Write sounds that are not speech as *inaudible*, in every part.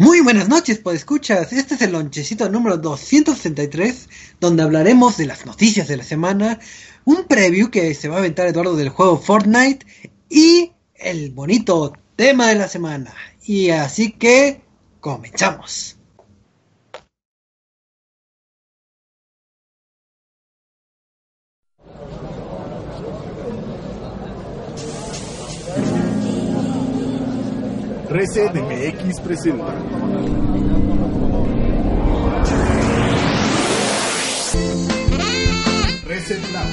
Muy buenas noches, pues escuchas. Este es el lonchecito número 263, donde hablaremos de las noticias de la semana, un preview que se va a aventar Eduardo del juego Fortnite y el bonito tema de la semana. Y así que comenzamos. Reset MX presenta. Reset Lab.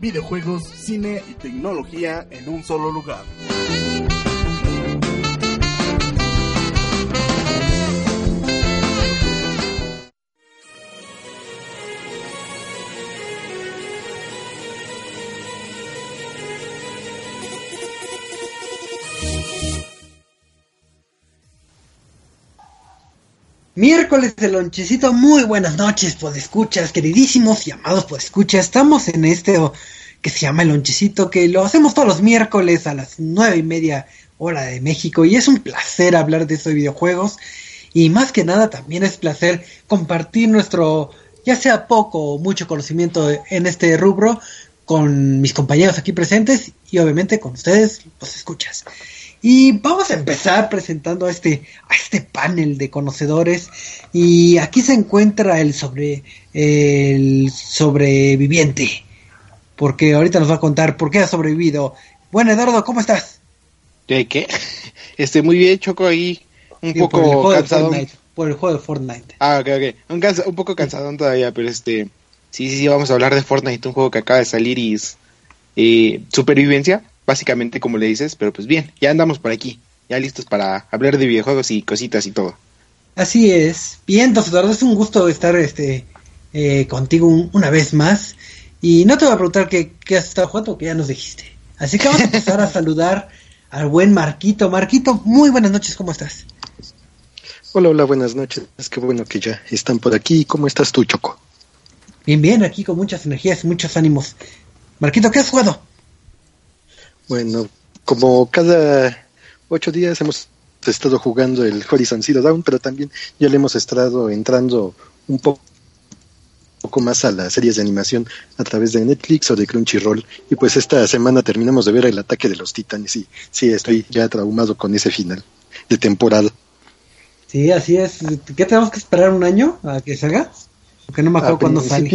Videojuegos, cine y tecnología en un solo lugar. Miércoles de lonchecito, muy buenas noches, pues escuchas, queridísimos y amados pues escuchas. Estamos en este o, que se llama el lonchecito, que lo hacemos todos los miércoles a las nueve y media hora de México. Y es un placer hablar de estos videojuegos. Y más que nada también es placer compartir nuestro, ya sea poco o mucho conocimiento en este rubro con mis compañeros aquí presentes y obviamente con ustedes, los escuchas. Y vamos a empezar presentando a este, a este panel de conocedores. Y aquí se encuentra el sobre el sobreviviente. Porque ahorita nos va a contar por qué ha sobrevivido. Bueno, Eduardo, ¿cómo estás? ¿De qué? *laughs* Estoy muy bien, Choco, ahí un Digo, poco por el juego cansado. De por el juego de Fortnite. Ah, ok, ok. Un, cansa- un poco cansadón todavía, pero este... Sí, sí, sí, vamos a hablar de Fortnite, un juego que acaba de salir y es... eh, supervivencia, básicamente como le dices, pero pues bien, ya andamos por aquí. Ya listos para hablar de videojuegos y cositas y todo. Así es. Bien, entonces, Eduardo, es un gusto estar este eh, contigo un- una vez más. Y no te voy a preguntar qué, qué has estado jugando, que ya nos dijiste. Así que vamos a empezar a *laughs* saludar al buen Marquito. Marquito, muy buenas noches, ¿cómo estás? Hola, hola, buenas noches. Es que bueno que ya están por aquí. ¿Cómo estás tú, Choco? Bien, bien, aquí con muchas energías y muchos ánimos. Marquito, ¿qué has jugado? Bueno, como cada ocho días hemos estado jugando el Horizon Zero Dawn, pero también ya le hemos estado entrando un po- poco más a las series de animación a través de Netflix o de Crunchyroll. Y pues esta semana terminamos de ver el ataque de los titanes y sí, estoy ya traumado con ese final de temporada. Sí, así es. ¿Qué tenemos que esperar un año a que salga? Porque no me acuerdo a cuándo sale.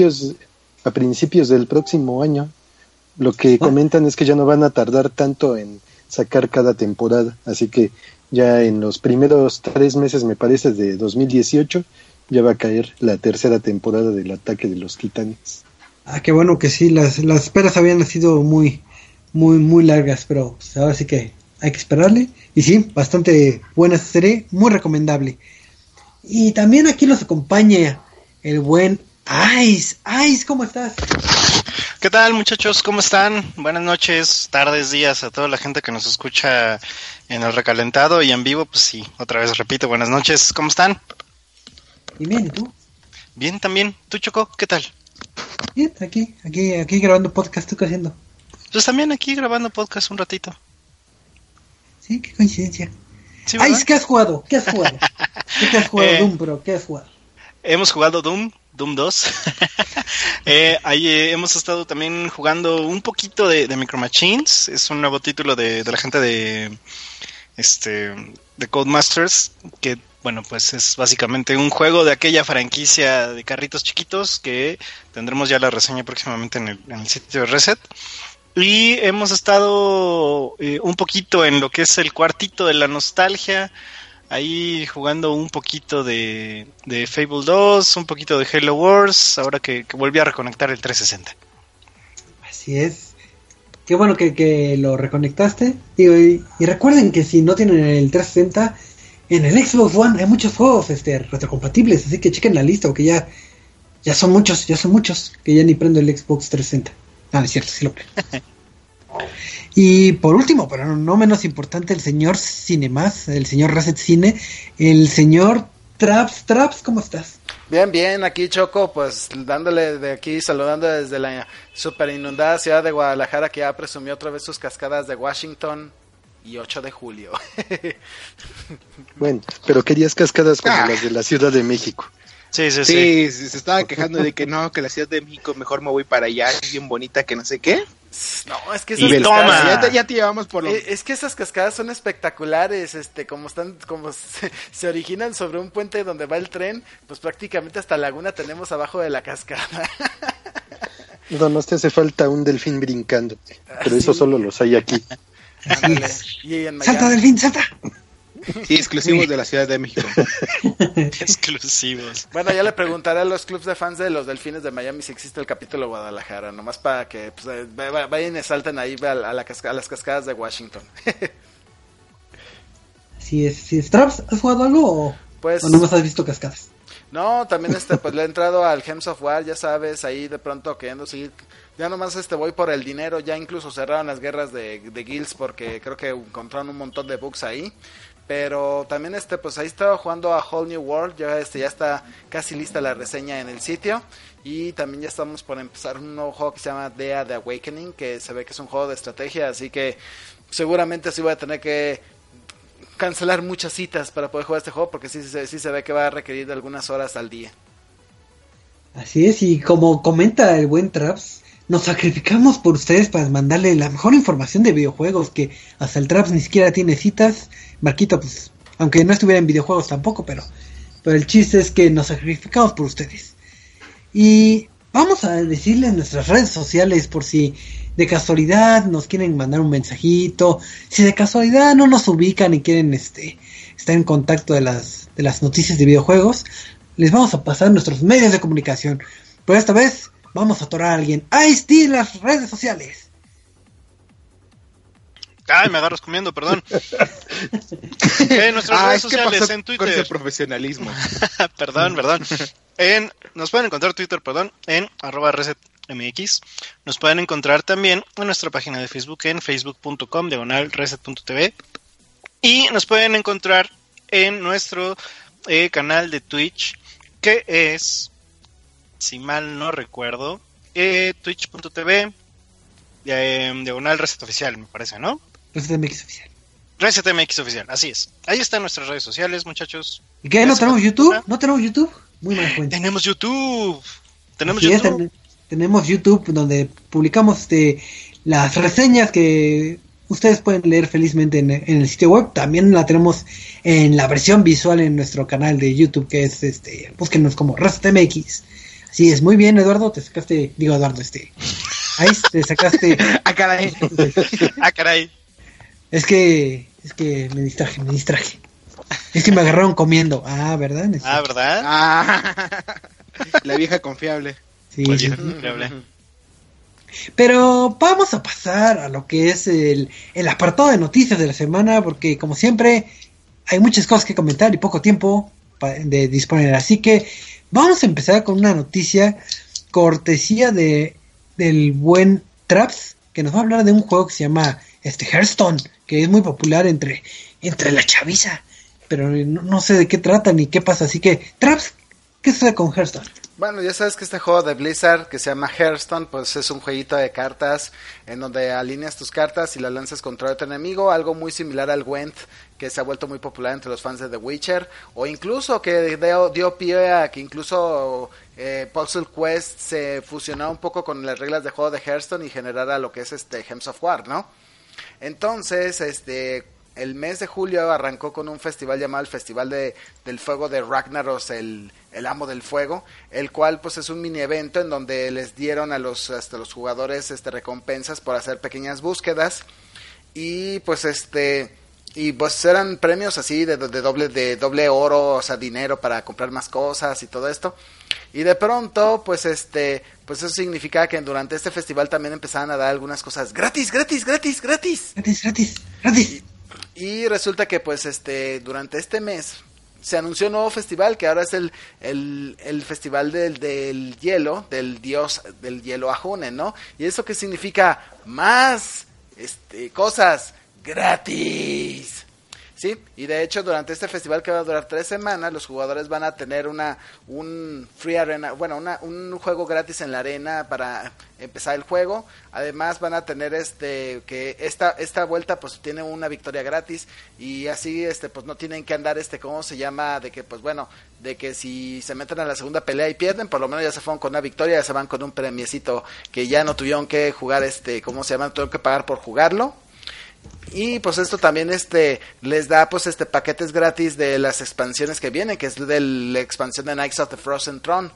a principios del próximo año. Lo que *laughs* comentan es que ya no van a tardar tanto en sacar cada temporada, así que ya en los primeros tres meses, me parece, de 2018, ya va a caer la tercera temporada del ataque de los titanes. Ah, qué bueno que sí, las, las esperas habían sido muy, muy, muy largas, pero pues, ahora sí que hay que esperarle. Y sí, bastante buena serie, muy recomendable. Y también aquí nos acompaña el buen Ice. Ice, ¿cómo estás? ¿Qué tal muchachos? ¿Cómo están? Buenas noches, tardes, días a toda la gente que nos escucha en el recalentado y en vivo. Pues sí, otra vez repito, buenas noches. ¿Cómo están? Y bien, ¿y tú? Bien también. ¿Tú Choco? ¿Qué tal? Bien, aquí, aquí, aquí grabando podcast, ¿tú qué haciendo? Pues también aquí grabando podcast un ratito. Sí, qué coincidencia. Ice, ¿qué has jugado? ¿Qué has jugado? *laughs* ¿Qué has jugado, Eh, Doom, bro? ¿Qué has jugado? Hemos jugado Doom, Doom 2. *laughs* eh, eh, hemos estado también jugando un poquito de, Micro Machines. Es un nuevo título de, la gente de este de Codemasters que bueno pues es básicamente un juego de aquella franquicia de carritos chiquitos que tendremos ya la reseña próximamente en el, en el sitio de Reset. Y hemos estado eh, un poquito en lo que es el cuartito de la nostalgia, ahí jugando un poquito de, de Fable 2, un poquito de Halo Wars, ahora que, que volví a reconectar el 360. Así es. Qué bueno que, que lo reconectaste. Digo, y, y recuerden que si no tienen el 360, en el Xbox One hay muchos juegos este, retrocompatibles, así que chequen la lista, porque ya, ya son muchos, ya son muchos, que ya ni prendo el Xbox 360. No, no es cierto, sí lo prendo. *laughs* Y por último, pero no menos importante, el señor Cinemas, el señor Reset Cine, el señor Traps. Traps, ¿cómo estás? Bien, bien, aquí Choco, pues dándole de aquí, saludando desde la super inundada ciudad de Guadalajara que ya presumió otra vez sus cascadas de Washington. y 8 de julio. *laughs* Bueno, pero querías cascadas como Ah. las de la Ciudad de México. Sí, sí, sí. Sí, se estaba quejando de que no, que la Ciudad de México mejor me voy para allá, es bien bonita, que no sé qué. No, es que esas ves, cascadas- toma. Ya te, ya te llevamos por lo... Eh, Es que esas cascadas son espectaculares, este, como están, como *laughs* se, se originan sobre un puente donde va el tren, pues prácticamente hasta laguna tenemos abajo de la cascada. *laughs* No, no te hace falta un delfín brincando, pero eso Ah, sí. solo los hay aquí. Así Ándale. es. Y en Salta, delfín, salta. Sí, exclusivos de la Ciudad de México. *laughs* Exclusivos. Bueno, ya le preguntaré a los clubs de fans de los Delfines de Miami si existe el capítulo Guadalajara, nomás para que pues, eh, va- va- vayan y salten ahí a, a la a las cascadas de Washington. *laughs* Así es, así es. Traps, ¿has jugado algo o, Pues o no más has visto cascadas? No, también este, pues le he entrado al Gems of War, ya sabes, ahí de pronto queriendo seguir. Ya nomás este voy por el dinero, ya incluso cerraron las guerras de, de guilds porque creo que encontraron un montón de bugs ahí. Pero también este, pues ahí estaba jugando a Whole New World, ya este, ya está casi lista la reseña en el sitio. Y también ya estamos por empezar un nuevo juego que se llama Dea The Awakening, que se ve que es un juego de estrategia, así que seguramente sí voy a tener que cancelar muchas citas para poder jugar este juego porque sí, sí, sí se ve que va a requerir de algunas horas al día. Así es, y como comenta el buen Traps, nos sacrificamos por ustedes para mandarle la mejor información de videojuegos, que hasta el Traps ni siquiera tiene citas. Marquito, pues, aunque no estuviera en videojuegos tampoco, pero, pero el chiste es que nos sacrificamos por ustedes. Y vamos a decirle en nuestras redes sociales por si de casualidad nos quieren mandar un mensajito, si de casualidad no nos ubican y quieren este estar en contacto de las de las noticias de videojuegos, les vamos a pasar nuestros medios de comunicación. Pero esta vez vamos a atorar a alguien. Ahí sí las redes sociales. Ay, me agarras comiendo, perdón. *laughs* En nuestras Ah, redes sociales, en con Twitter. ese profesionalismo. *laughs* perdón, perdón. En, nos pueden encontrar Twitter, perdón, en arroba resetmx. Nos pueden encontrar también en nuestra página de Facebook en facebook.com diagonal reset.tv. Y nos pueden encontrar en nuestro eh, canal de Twitch, que es, si mal no recuerdo, eh, twitch.tv eh, diagonal reset oficial, me parece, ¿no? Reset MX oficial. ResetMX oficial, así es. Ahí están nuestras redes sociales, muchachos. ¿Y qué? ¿No tenemos. YouTube? ¿No tenemos YouTube? Muy mal cuenta. Tenemos YouTube. Tenemos Así es, YouTube. ten- tenemos YouTube donde publicamos este, las reseñas que ustedes pueden leer felizmente en, en el sitio web. También la tenemos en la versión visual en nuestro canal de YouTube, que es este, búsquenos como ResetMX. Así es, muy bien, Eduardo, te sacaste, digo Eduardo, este, ahí te sacaste, *laughs* ah, caray. *laughs* Ah, caray. Es que, es que me distraje, me distraje. Es que me agarraron comiendo, ah, ¿verdad? Ah, ¿verdad? Ah, *laughs* la vieja confiable. Sí, Pues ya, ya hablé. Pero vamos a pasar a lo que es el, el apartado de noticias de la semana, porque como siempre hay muchas cosas que comentar y poco tiempo de disponer. Así que vamos a empezar con una noticia cortesía de del buen Traps, que nos va a hablar de un juego que se llama este Hearthstone, que es muy popular entre, entre la chaviza. Pero no, no sé de qué trata ni qué pasa. Así que, Traps, ¿qué sucede con Hearthstone? Bueno, ya sabes que este juego de Blizzard que se llama Hearthstone, pues es un jueguito de cartas en donde alineas tus cartas y las lanzas contra otro enemigo, algo muy similar al Gwent que se ha vuelto muy popular entre los fans de The Witcher, o incluso que dio, dio pie a que incluso eh, Puzzle Quest se fusionara un poco con las reglas de juego de Hearthstone y generara lo que es este Gems of War, ¿no? Entonces, este, el mes de julio arrancó con un festival llamado el Festival de, del Fuego de Ragnaros, el, el amo del fuego, el cual pues es un mini evento en donde les dieron a los, los jugadores este, recompensas por hacer pequeñas búsquedas. Y pues este y pues eran premios así de, de doble de doble oro o sea dinero para comprar más cosas y todo esto y de pronto pues este pues eso significa que durante este festival también empezaban a dar algunas cosas gratis gratis gratis gratis Gratis, gratis, gratis. y resulta que pues este durante este mes se anunció un nuevo festival que ahora es el, el, el festival del, del hielo, del dios del hielo Ajunen, ¿no? Y eso que significa más este, cosas gratis. Sí, y de hecho durante este festival que va a durar tres semanas, los jugadores van a tener una un free arena, bueno, una, un juego gratis en la arena para empezar el juego. Además van a tener este que esta esta vuelta pues tiene una victoria gratis y así este pues no tienen que andar este cómo se llama de que pues bueno de que si se meten a la segunda pelea y pierden por lo menos ya se fueron con una victoria ya se van con un premiecito que ya no tuvieron que jugar este cómo se llama tuvieron que pagar por jugarlo y pues esto también este les da pues este paquetes gratis de las expansiones que vienen, que es de la expansión de Knights of the Frozen Throne.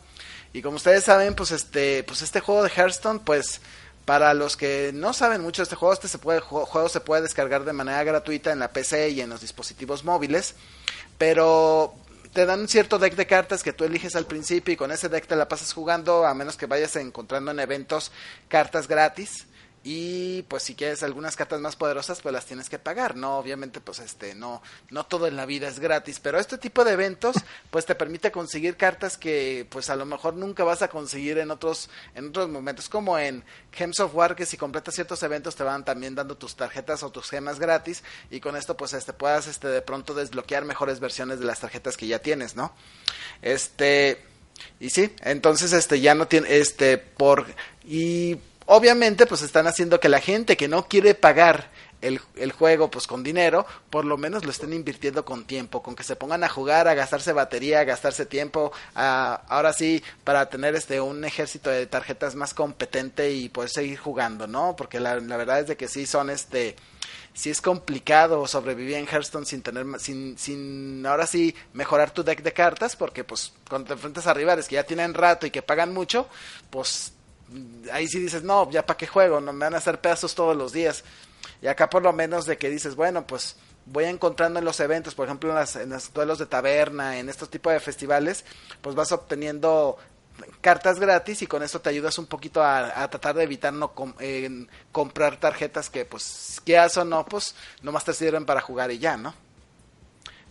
Y como ustedes saben, pues este pues este juego de Hearthstone pues para los que no saben mucho de este juego, este se puede, juego se puede descargar de manera gratuita en la PC y en los dispositivos móviles, pero te dan un cierto deck de cartas que tú eliges al principio y con ese deck te la pasas jugando a menos que vayas encontrando en eventos cartas gratis y pues si quieres algunas cartas más poderosas pues las tienes que pagar. No obviamente pues este no no todo en la vida es gratis pero este tipo de eventos *laughs* pues te permite conseguir cartas que pues a lo mejor nunca vas a conseguir en otros en otros momentos como en Gems of War que si completas ciertos eventos te van también dando tus tarjetas o tus gemas gratis y con esto pues este puedas este de pronto desbloquear mejores versiones de las tarjetas que ya tienes no este y sí entonces este ya no tiene este por y obviamente pues están haciendo que la gente que no quiere pagar el, el, juego pues con dinero, por lo menos lo estén invirtiendo con tiempo, con que se pongan a jugar, a gastarse batería, a gastarse tiempo, a, ahora sí, para tener este un ejército de tarjetas más competente y poder seguir jugando, ¿no? Porque la, la verdad es de que sí son este sí es complicado sobrevivir en Hearthstone sin tener sin sin ahora sí mejorar tu deck de cartas porque pues cuando te enfrentas a rivales que ya tienen rato y que pagan mucho, pues ahí sí dices, no, ya para qué juego, no me van a hacer pedazos todos los días. Y acá por lo menos de que dices, bueno, pues voy encontrando en los eventos, por ejemplo en, las, en los duelos de taberna, en estos tipos de festivales, pues vas obteniendo cartas gratis y con eso te ayudas un poquito a, tratar de evitar no comprar tarjetas que pues quieras o no, pues nomás te sirven para jugar y ya, ¿no?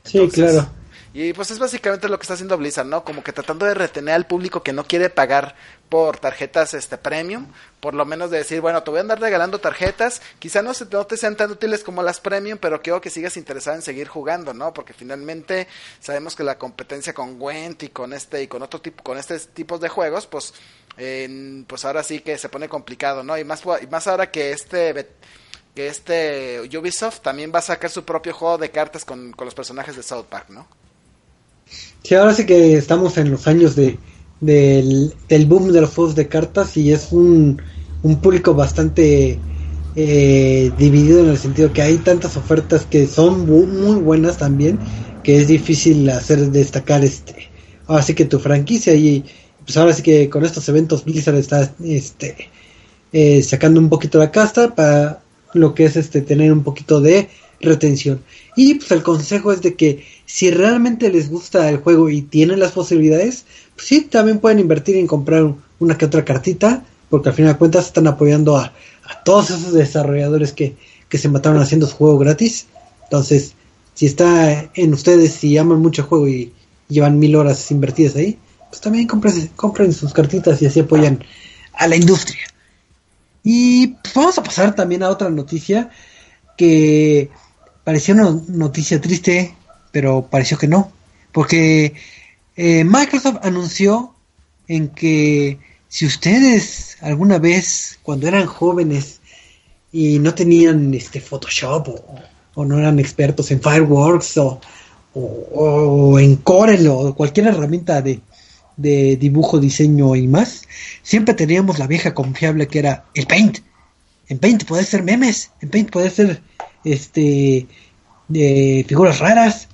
sí, claro. Y pues es básicamente lo que está haciendo Blizzard, ¿no? Como que tratando de retener al público que no quiere pagar por tarjetas este premium, por lo menos de decir, bueno, te voy a andar regalando tarjetas, quizá no, se, no te sean tan útiles como las premium, pero quiero que sigas interesado en seguir jugando, ¿no? Porque finalmente sabemos que la competencia con Gwent y con este y con otro tipo, con este tipos de juegos, pues, pues ahora sí que se pone complicado, ¿no? Y más, y más ahora que este que este Ubisoft también va a sacar su propio juego de cartas con, con los personajes de South Park, ¿no? Sí, ahora sí que estamos en los años de del, boom de los juegos de cartas y es un, un público bastante eh, dividido en el sentido que hay tantas ofertas que son muy buenas también que es difícil hacer destacar este ahora sí que tu franquicia y pues ahora sí que con estos eventos Blizzard está este eh, sacando un poquito la casta para lo que es este tener un poquito de retención y pues el consejo es de que si realmente les gusta el juego y tienen las posibilidades, pues sí, también pueden invertir en comprar una que otra cartita, porque al final de cuentas están apoyando a, todos esos desarrolladores que, se mataron haciendo su juego gratis. Entonces, si está en ustedes y aman mucho el juego y llevan mil horas invertidas ahí, pues también compren, compren sus cartitas y así apoyan a la industria. Y pues vamos a pasar también a otra noticia que parecía una noticia triste, pero pareció que no, porque eh, Microsoft anunció en que si ustedes alguna vez cuando eran jóvenes y no tenían este Photoshop o, no eran expertos en Fireworks o, o, en Corel o cualquier herramienta de, de dibujo, diseño y más, siempre teníamos la vieja confiable que era el Paint. En Paint puede ser memes, en Paint puede ser este de figuras raras.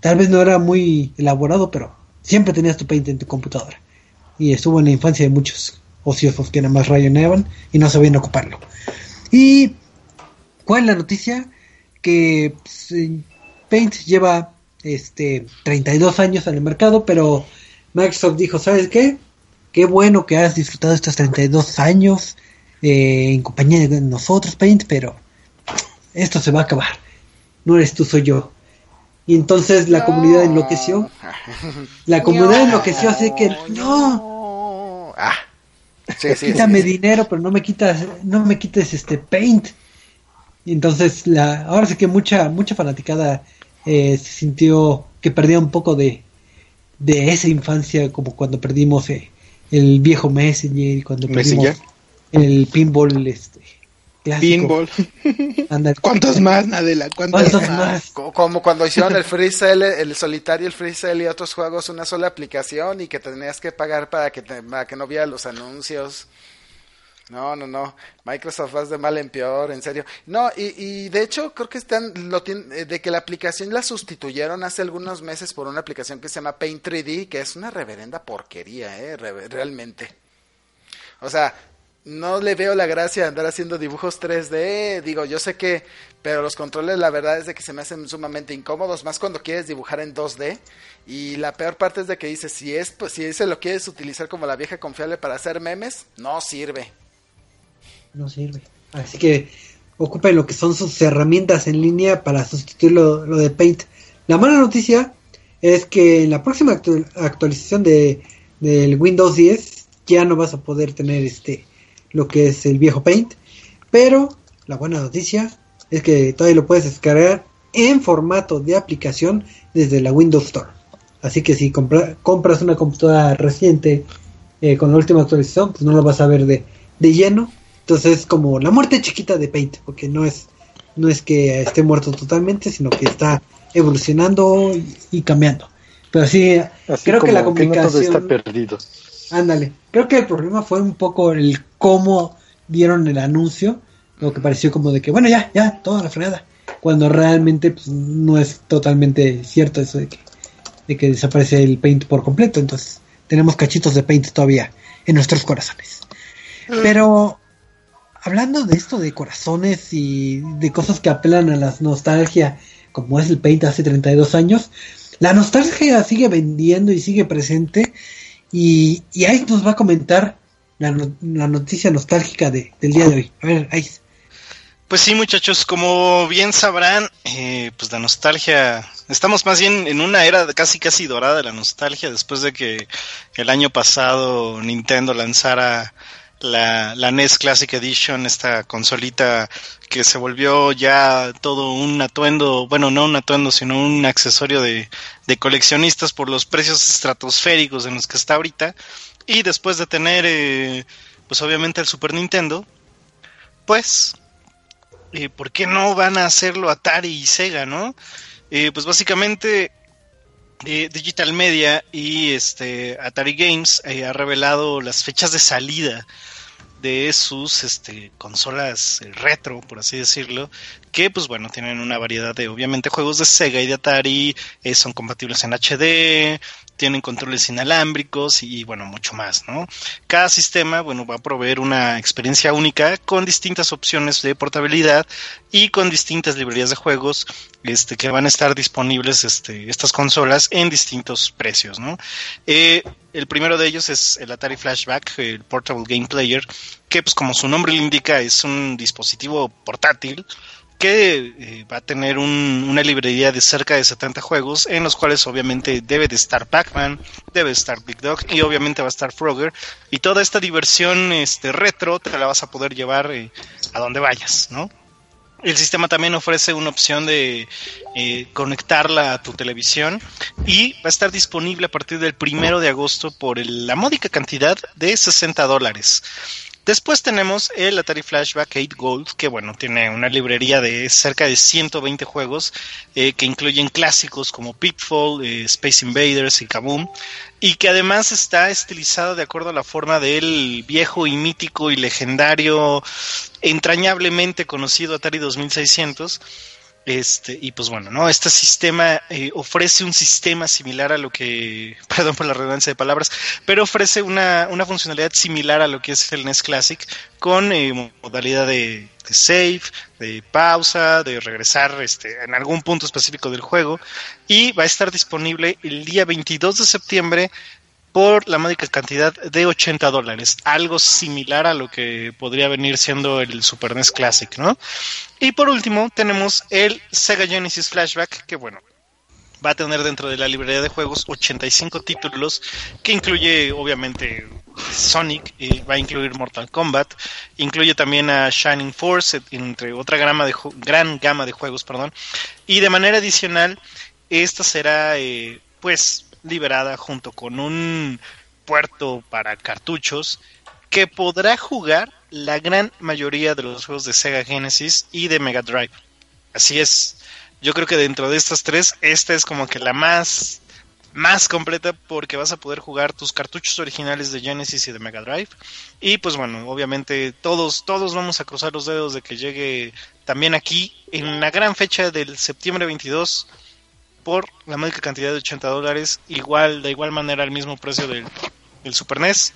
Tal vez no era muy elaborado, pero siempre tenías tu paint en tu computadora. Y estuvo en la infancia de muchos ociosos que nada más rayoneaban y no sabían ocuparlo. Y ¿cuál es la noticia? Que pues, Paint lleva este 32 años en el mercado, pero Microsoft dijo, ¿sabes qué? Qué bueno que has disfrutado estos 32 años eh, en compañía de nosotros, Paint, pero esto se va a acabar. No eres tú, soy yo. Y entonces la comunidad enloqueció. La *laughs* comunidad enloqueció, así que no. Ah. Quítame dinero, pero no me quitas, no me quites este paint. Y entonces la, ahora sí que mucha, mucha fanaticada eh, se sintió que perdía un poco de, de esa infancia, como cuando perdimos eh, el viejo Messenger cuando perdimos Messenger. el pinball este, clásico. Pinball. *laughs* ¿Cuántos más, Nadela? ¿Cuántos, ¿Cuántos más? más? Co- Como cuando hicieron el Free Cell, el solitario, el Free Cell y otros juegos, una sola aplicación y que tenías que pagar para que, te- para que no viera los anuncios. No, no, no. Microsoft vas de mal en peor, en serio. No, y, y de hecho creo que están, lo tien- eh, de que la aplicación la sustituyeron hace algunos meses por una aplicación que se llama Paint 3D, que es una reverenda porquería, eh, re- realmente. O sea, no le veo la gracia de andar haciendo dibujos 3D. Digo, yo sé que, pero los controles la verdad es de que se me hacen sumamente incómodos, más cuando quieres dibujar en 2D. Y la peor parte es de que dices, si es, pues, si ese lo quieres utilizar como la vieja confiable para hacer memes, no sirve. no sirve. Así que ocupen lo que son sus herramientas en línea para sustituir lo, lo de Paint. La mala noticia es que en la próxima actu- actualización de del Windows 10 ya no vas a poder tener este lo que es el viejo Paint, pero la buena noticia es que todavía lo puedes descargar en formato de aplicación desde la Windows Store. Así que si compra- compras una computadora reciente eh, con la última actualización, pues no lo vas a ver de, de lleno. Entonces es como la muerte chiquita de Paint, porque no es, no es que esté muerto totalmente, sino que está evolucionando y, y cambiando. Pero sí, Así creo que la como no todo comunicación... está perdido. Ándale, creo que el problema fue un poco el cómo dieron el anuncio, lo que pareció como de que, bueno, ya, ya, toda la fregada, cuando realmente pues, no es totalmente cierto eso de que, de que desaparece el paint por completo, entonces tenemos cachitos de paint todavía en nuestros corazones. Pero hablando de esto de corazones y de cosas que apelan a la nostalgia, como es el paint hace 32 años, la nostalgia sigue vendiendo y sigue presente. Y, y nos va a comentar la, la noticia nostálgica de, del día de hoy. A ver, Ice. Pues sí, muchachos, como bien sabrán, eh, pues la nostalgia, estamos más bien en una era casi casi dorada de la nostalgia después de que el año pasado Nintendo lanzara la, la NES Classic Edition, esta consolita que se volvió ya todo un atuendo, bueno, no un atuendo, sino un accesorio de, de coleccionistas por los precios estratosféricos en los que está ahorita. Y después de tener, eh, pues obviamente el Super Nintendo, pues eh, ¿por qué no van a hacerlo Atari y Sega, no? Eh, pues básicamente eh, Digital Media y este Atari Games eh, ha revelado las fechas de salida de sus este, consolas retro, por así decirlo, que pues bueno, tienen una variedad de obviamente juegos de Sega y de Atari, eh, son compatibles en HD, tienen controles inalámbricos y bueno, mucho más, ¿no? Cada sistema, bueno, va a proveer una experiencia única con distintas opciones de portabilidad y con distintas librerías de juegos este, que van a estar disponibles este, estas consolas en distintos precios, ¿no? Eh, el primero de ellos es el Atari Flashback, el Portable Game Player, que pues como su nombre le indica es un dispositivo portátil que eh, va a tener un- una librería de cerca de 70 juegos en los cuales obviamente debe de estar Pac-Man, debe de estar Big Dog y obviamente va a estar Frogger y toda esta diversión este retro te la vas a poder llevar eh, a donde vayas, ¿no? El sistema también ofrece una opción de eh, conectarla a tu televisión y va a estar disponible a partir del primero de agosto por la módica cantidad de 60 dólares. Después tenemos el Atari Flashback 8 Gold, que bueno, tiene una librería de cerca de 120 juegos eh, que incluyen clásicos como Pitfall, eh, Space Invaders y Kaboom, y que además está estilizado de acuerdo a la forma del viejo y mítico y legendario, entrañablemente conocido Atari 2600. Este, y pues bueno, ¿no? Este sistema eh, ofrece un sistema similar a lo que, *laughs* perdón por la redundancia de palabras, pero ofrece una, una funcionalidad similar a lo que es el NES Classic con eh, modalidad de, de save, de pausa, de regresar este, en algún punto específico del juego y va a estar disponible el día 22 de septiembre por la módica cantidad de 80 dólares, algo similar a lo que podría venir siendo el Super NES Classic, ¿no? Y por último tenemos el Sega Genesis Flashback, que bueno, va a tener dentro de la librería de juegos 85 títulos, que incluye obviamente Sonic, y va a incluir Mortal Kombat, incluye también a Shining Force, entre otra gama de gran gama de juegos, perdón, y de manera adicional, esta será eh, pues liberada junto con un puerto para cartuchos que podrá jugar la gran mayoría de los juegos de Sega Genesis y de Mega Drive. Así es. Yo creo que dentro de estas tres, esta es como que la más más completa porque vas a poder jugar tus cartuchos originales de Genesis y de Mega Drive. Y pues bueno, obviamente todos, todos vamos a cruzar los dedos de que llegue también aquí en la gran fecha del septiembre 22 por la módica cantidad de 80 dólares, igual, de igual manera al mismo precio del, Super NES.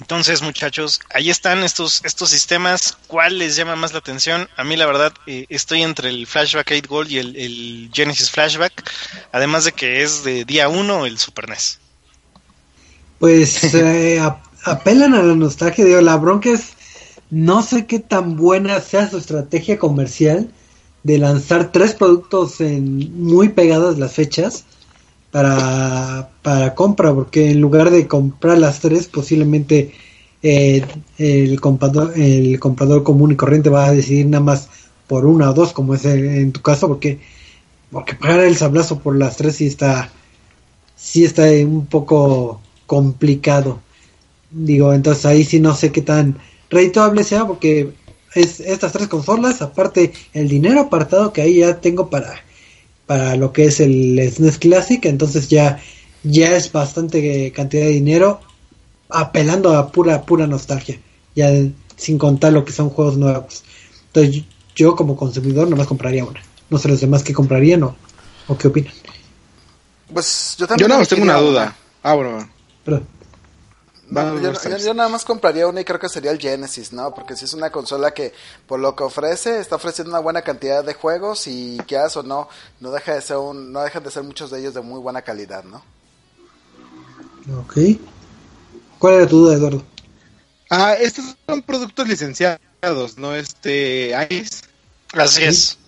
Entonces, muchachos, ahí están estos, estos sistemas. ¿Cuál les llama más la atención? A mí, la verdad, eh, estoy entre el Flashback 8 Gold y el, Genesis Flashback. Además de que es de día 1 el Super NES. Pues *laughs* eh, apelan a la nostalgia. Digo, la bronca es. No sé qué tan buena sea su estrategia comercial de lanzar tres productos en muy pegadas las fechas para, para compra, porque en lugar de comprar las tres, posiblemente eh, el, comprador, el comprador común y corriente va a decidir nada más por una o dos, como es en tu caso, porque, porque pagar el sablazo por las tres sí está, sí está un poco complicado. Digo, entonces ahí sí no sé qué tan redituable sea, porque es estas tres consolas, aparte el dinero apartado que ahí ya tengo para para lo que es el SNES Classic, entonces ya, ya es bastante cantidad de dinero apelando a pura, pura nostalgia, ya sin contar lo que son juegos nuevos. Entonces yo como consumidor nomás compraría una. No sé los demás que comprarían o, o qué opinan. Pues yo también. Yo no tengo una duda. Ah, bueno. Perdón yo, nada más compraría una y creo que sería el Genesis, ¿no? Porque si es una consola que por lo que ofrece está ofreciendo una buena cantidad de juegos y que o no no deja de ser un, no dejan de ser muchos de ellos de muy buena calidad, ¿no? Ok. ¿Cuál era tu duda, Eduardo? Ah, estos son productos licenciados, no este Ice. Así es.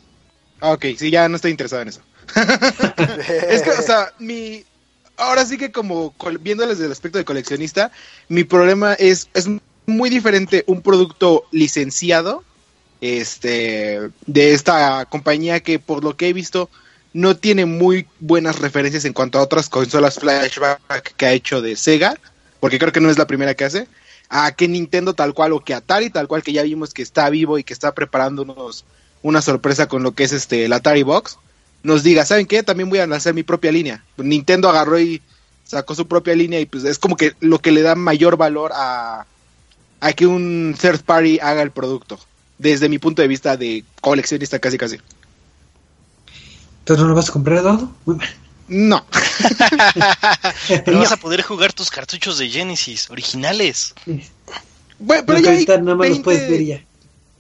Ah, ok, sí, ya no estoy interesado en eso. *laughs* es que, o sea, mi, ahora sí que como viéndoles desde el aspecto de coleccionista, mi problema es, es muy diferente un producto licenciado este de esta compañía que por lo que he visto no tiene muy buenas referencias en cuanto a otras consolas flashback que ha hecho de Sega, porque creo que no es la primera que hace, a que Nintendo tal cual o que Atari tal cual que ya vimos que está vivo y que está preparándonos una sorpresa con lo que es este el Atari Box nos diga, ¿saben qué? También voy a lanzar mi propia línea. Nintendo agarró y sacó su propia línea y pues es como que lo que le da mayor valor a, a que un third party haga el producto. Desde mi punto de vista de coleccionista casi casi. ¿Entonces no lo vas a comprar, Eduardo? No. *laughs* Pero vas a poder jugar tus cartuchos de Genesis originales. Bueno, pero ya hay nada más los puedes ver ya.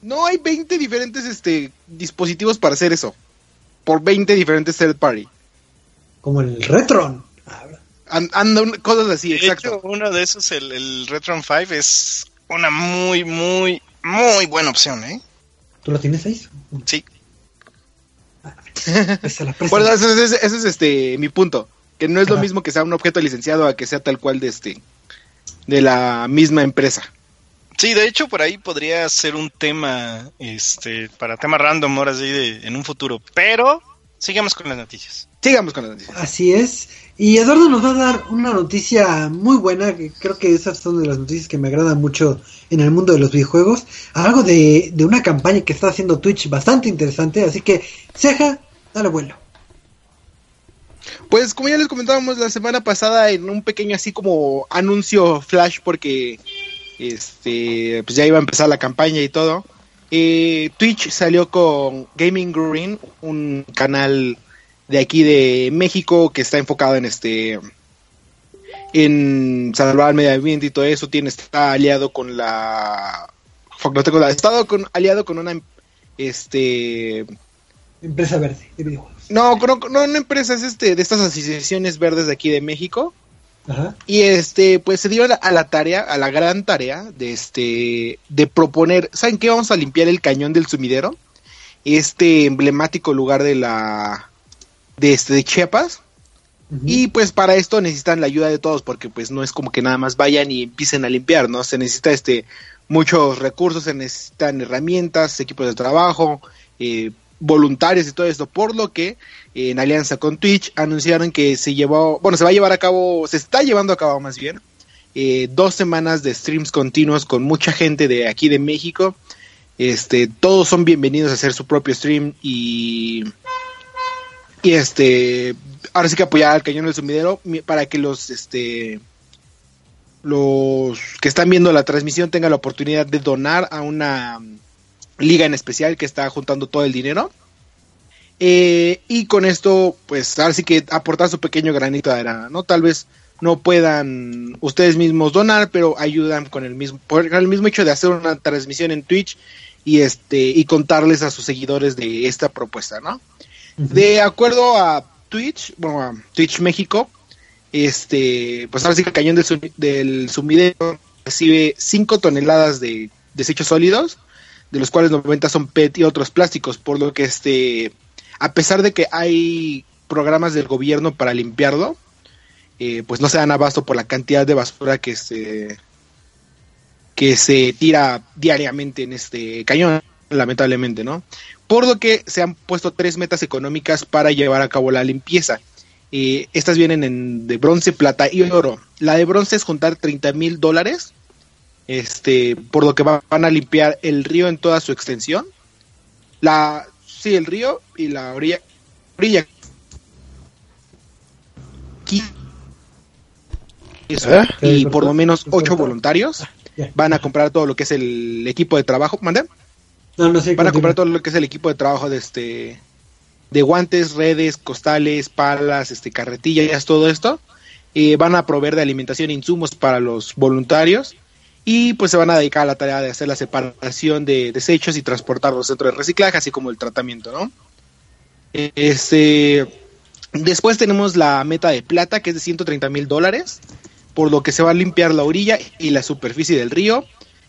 No hay 20 diferentes este dispositivos para hacer eso por 20 diferentes third party. Como el Retron. Anda, cosas así, exacto. uno de esos, el, el Retron 5, es una muy, muy, muy buena opción, ¿eh? ¿Tú lo tienes ahí? Sí. bueno, ese, es este mi punto. Que no es lo mismo que sea un objeto licenciado a que sea tal cual de este de la misma empresa. Sí, de hecho por ahí podría ser un tema, este, para tema random ahora sí de, en un futuro, pero sigamos con las noticias. Sigamos con las noticias. Así es. Y Eduardo nos va a dar una noticia muy buena, que creo que esas son de las noticias que me agradan mucho en el mundo de los videojuegos. Algo de, de una campaña que está haciendo Twitch bastante interesante, así que, Ceja, dale vuelo. Pues como ya les comentábamos la semana pasada en un pequeño así como anuncio flash porque este, pues ya iba a empezar la campaña y todo. Eh, Twitch salió con Gaming Green, un canal de aquí de México que está enfocado en este en salvar el medio ambiente y todo eso. Tiene está aliado con la no tengo la estado con aliado con una este empresa verde de videojuegos. No, no, no, una empresa es este de estas asociaciones verdes de aquí de México y este, pues se dio a la, tarea, a la gran tarea de este, de proponer, ¿saben qué? Vamos a limpiar el cañón del sumidero, este emblemático lugar de la, de, este, de Chiapas. Y pues para esto necesitan la ayuda de todos, porque pues no es como que nada más vayan y empiecen a limpiar, ¿no? Se necesita este muchos recursos, se necesitan herramientas, equipos de trabajo, eh, voluntarios y todo esto, por lo que en alianza con Twitch anunciaron que se llevó, bueno, se va a llevar a cabo, se está llevando a cabo más bien, eh, dos semanas de streams continuos con mucha gente de aquí de México. Este, todos son bienvenidos a hacer su propio stream y y este ahora sí que apoyar al cañón del sumidero para que los este los que están viendo la transmisión tengan la oportunidad de donar a una liga en especial que está juntando todo el dinero eh, y con esto pues ahora sí que aportar su pequeño granito de arena no tal vez no puedan ustedes mismos donar pero ayudan con el mismo por el mismo hecho de hacer una transmisión en Twitch y este y contarles a sus seguidores de esta propuesta no de acuerdo a Twitch, bueno, a Twitch México, este, pues ahora sí que el cañón del, sumidero recibe 5 toneladas de desechos sólidos, de los cuales 90 son PET y otros plásticos, por lo que este, a pesar de que hay programas del gobierno para limpiarlo, eh, pues no se dan abasto por la cantidad de basura que se que se tira diariamente en este cañón, lamentablemente, ¿no? por lo que se han puesto tres metas económicas para llevar a cabo la limpieza. Eh, estas vienen en, de bronce, plata y oro. La de bronce es juntar 30 mil dólares, este, por lo que van a limpiar el río en toda su extensión. La, sí, el río y la orilla, orilla ¿Eh? y por lo menos ocho voluntarios van a comprar todo lo que es el equipo de trabajo. ¿Mande? Van a comprar todo lo que es el equipo de trabajo de este de guantes, redes, costales, palas, este carretillas, todo esto. y van a proveer de alimentación e insumos para los voluntarios y pues se van a dedicar a la tarea de hacer la separación de desechos y transportarlos dentro de reciclaje, así como el tratamiento, ¿no? Este, después tenemos la meta de plata, que es de 130 mil dólares, por lo que se va a limpiar la orilla y la superficie del río,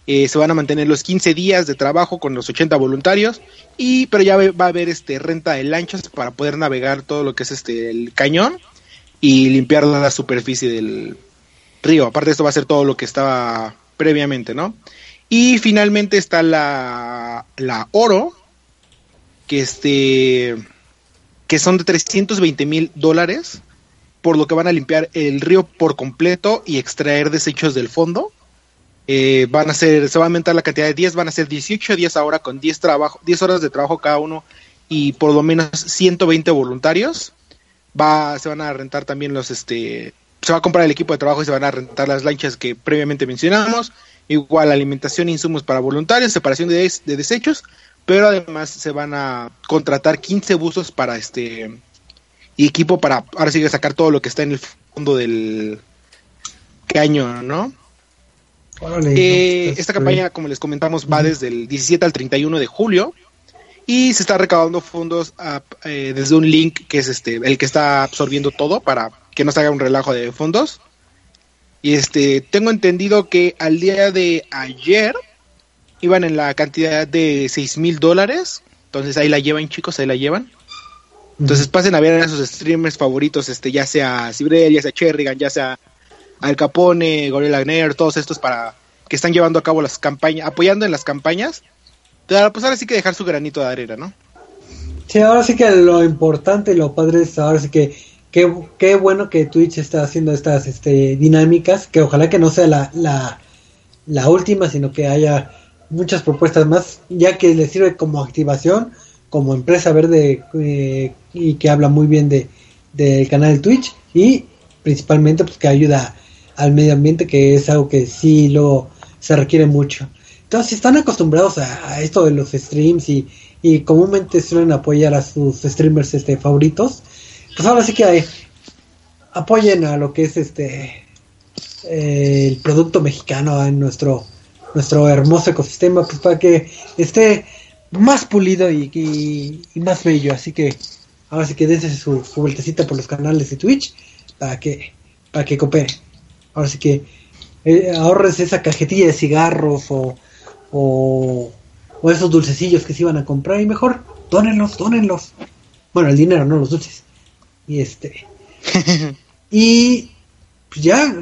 eh, se van a mantener los 15 días de trabajo con los 80 voluntarios y pero ya va a haber este renta de lanchas para poder navegar todo lo que es este el cañón y limpiar la superficie del río. Aparte esto va a ser todo lo que estaba previamente, ¿no? Y finalmente está la, la oro, que este que son de 320 mil dólares, por lo que van a limpiar el río por completo y extraer desechos del fondo. Eh, van a ser, se va a aumentar la cantidad de 10, van a ser 18 días ahora con 10, trabajo, 10 horas de trabajo cada uno y por lo menos 120 voluntarios. Va, se van a rentar también los, este, se va a comprar el equipo de trabajo y se van a rentar las lanchas que previamente mencionamos. Igual alimentación e insumos para voluntarios, separación de, de desechos, pero además se van a contratar 15 buzos para este equipo para ahora sí sacar todo lo que está en el fondo del caño, ¿no? Eh, esta campaña, como les comentamos, va desde el 17 al 31 de julio y se está recaudando fondos eh, desde un link que es este el que está absorbiendo todo para que no se haga un relajo de fondos. Y este tengo entendido que al día de ayer iban en la cantidad de 6 mil dólares. Entonces ahí la llevan, chicos, ahí la llevan. Entonces pasen a ver a sus streamers favoritos, este, ya sea Cibrel, ya sea Cherrigan, ya sea al Capone, Gorilla Nerd, todos estos para que están llevando a cabo las campañas, apoyando en las campañas, pues ahora sí que dejar su granito de arena, ¿no? Sí, ahora sí que lo importante y lo padre es ahora sí que qué, bueno que Twitch está haciendo estas este, dinámicas, que ojalá que no sea la, la, la última, sino que haya muchas propuestas más, ya que le sirve como activación, como empresa verde eh, y que habla muy bien de del canal de Twitch y principalmente pues que ayuda al medio ambiente, que es algo que sí lo se requiere mucho. Entonces, si están acostumbrados a, esto de los streams y, y, comúnmente suelen apoyar a sus streamers este favoritos, pues ahora sí que apoyen a lo que es este eh, el producto mexicano en nuestro nuestro hermoso ecosistema, pues para que esté más pulido y, y, más bello. Así que ahora sí que dense su, su vueltecita por los canales de Twitch para que para que coopere. Ahora sí que eh, ahorres esa cajetilla de cigarros o, o, esos dulcecillos que se iban a comprar y mejor dónenlos, dónenlos. Bueno, el dinero, no los dulces. Y este. *laughs* y pues ya,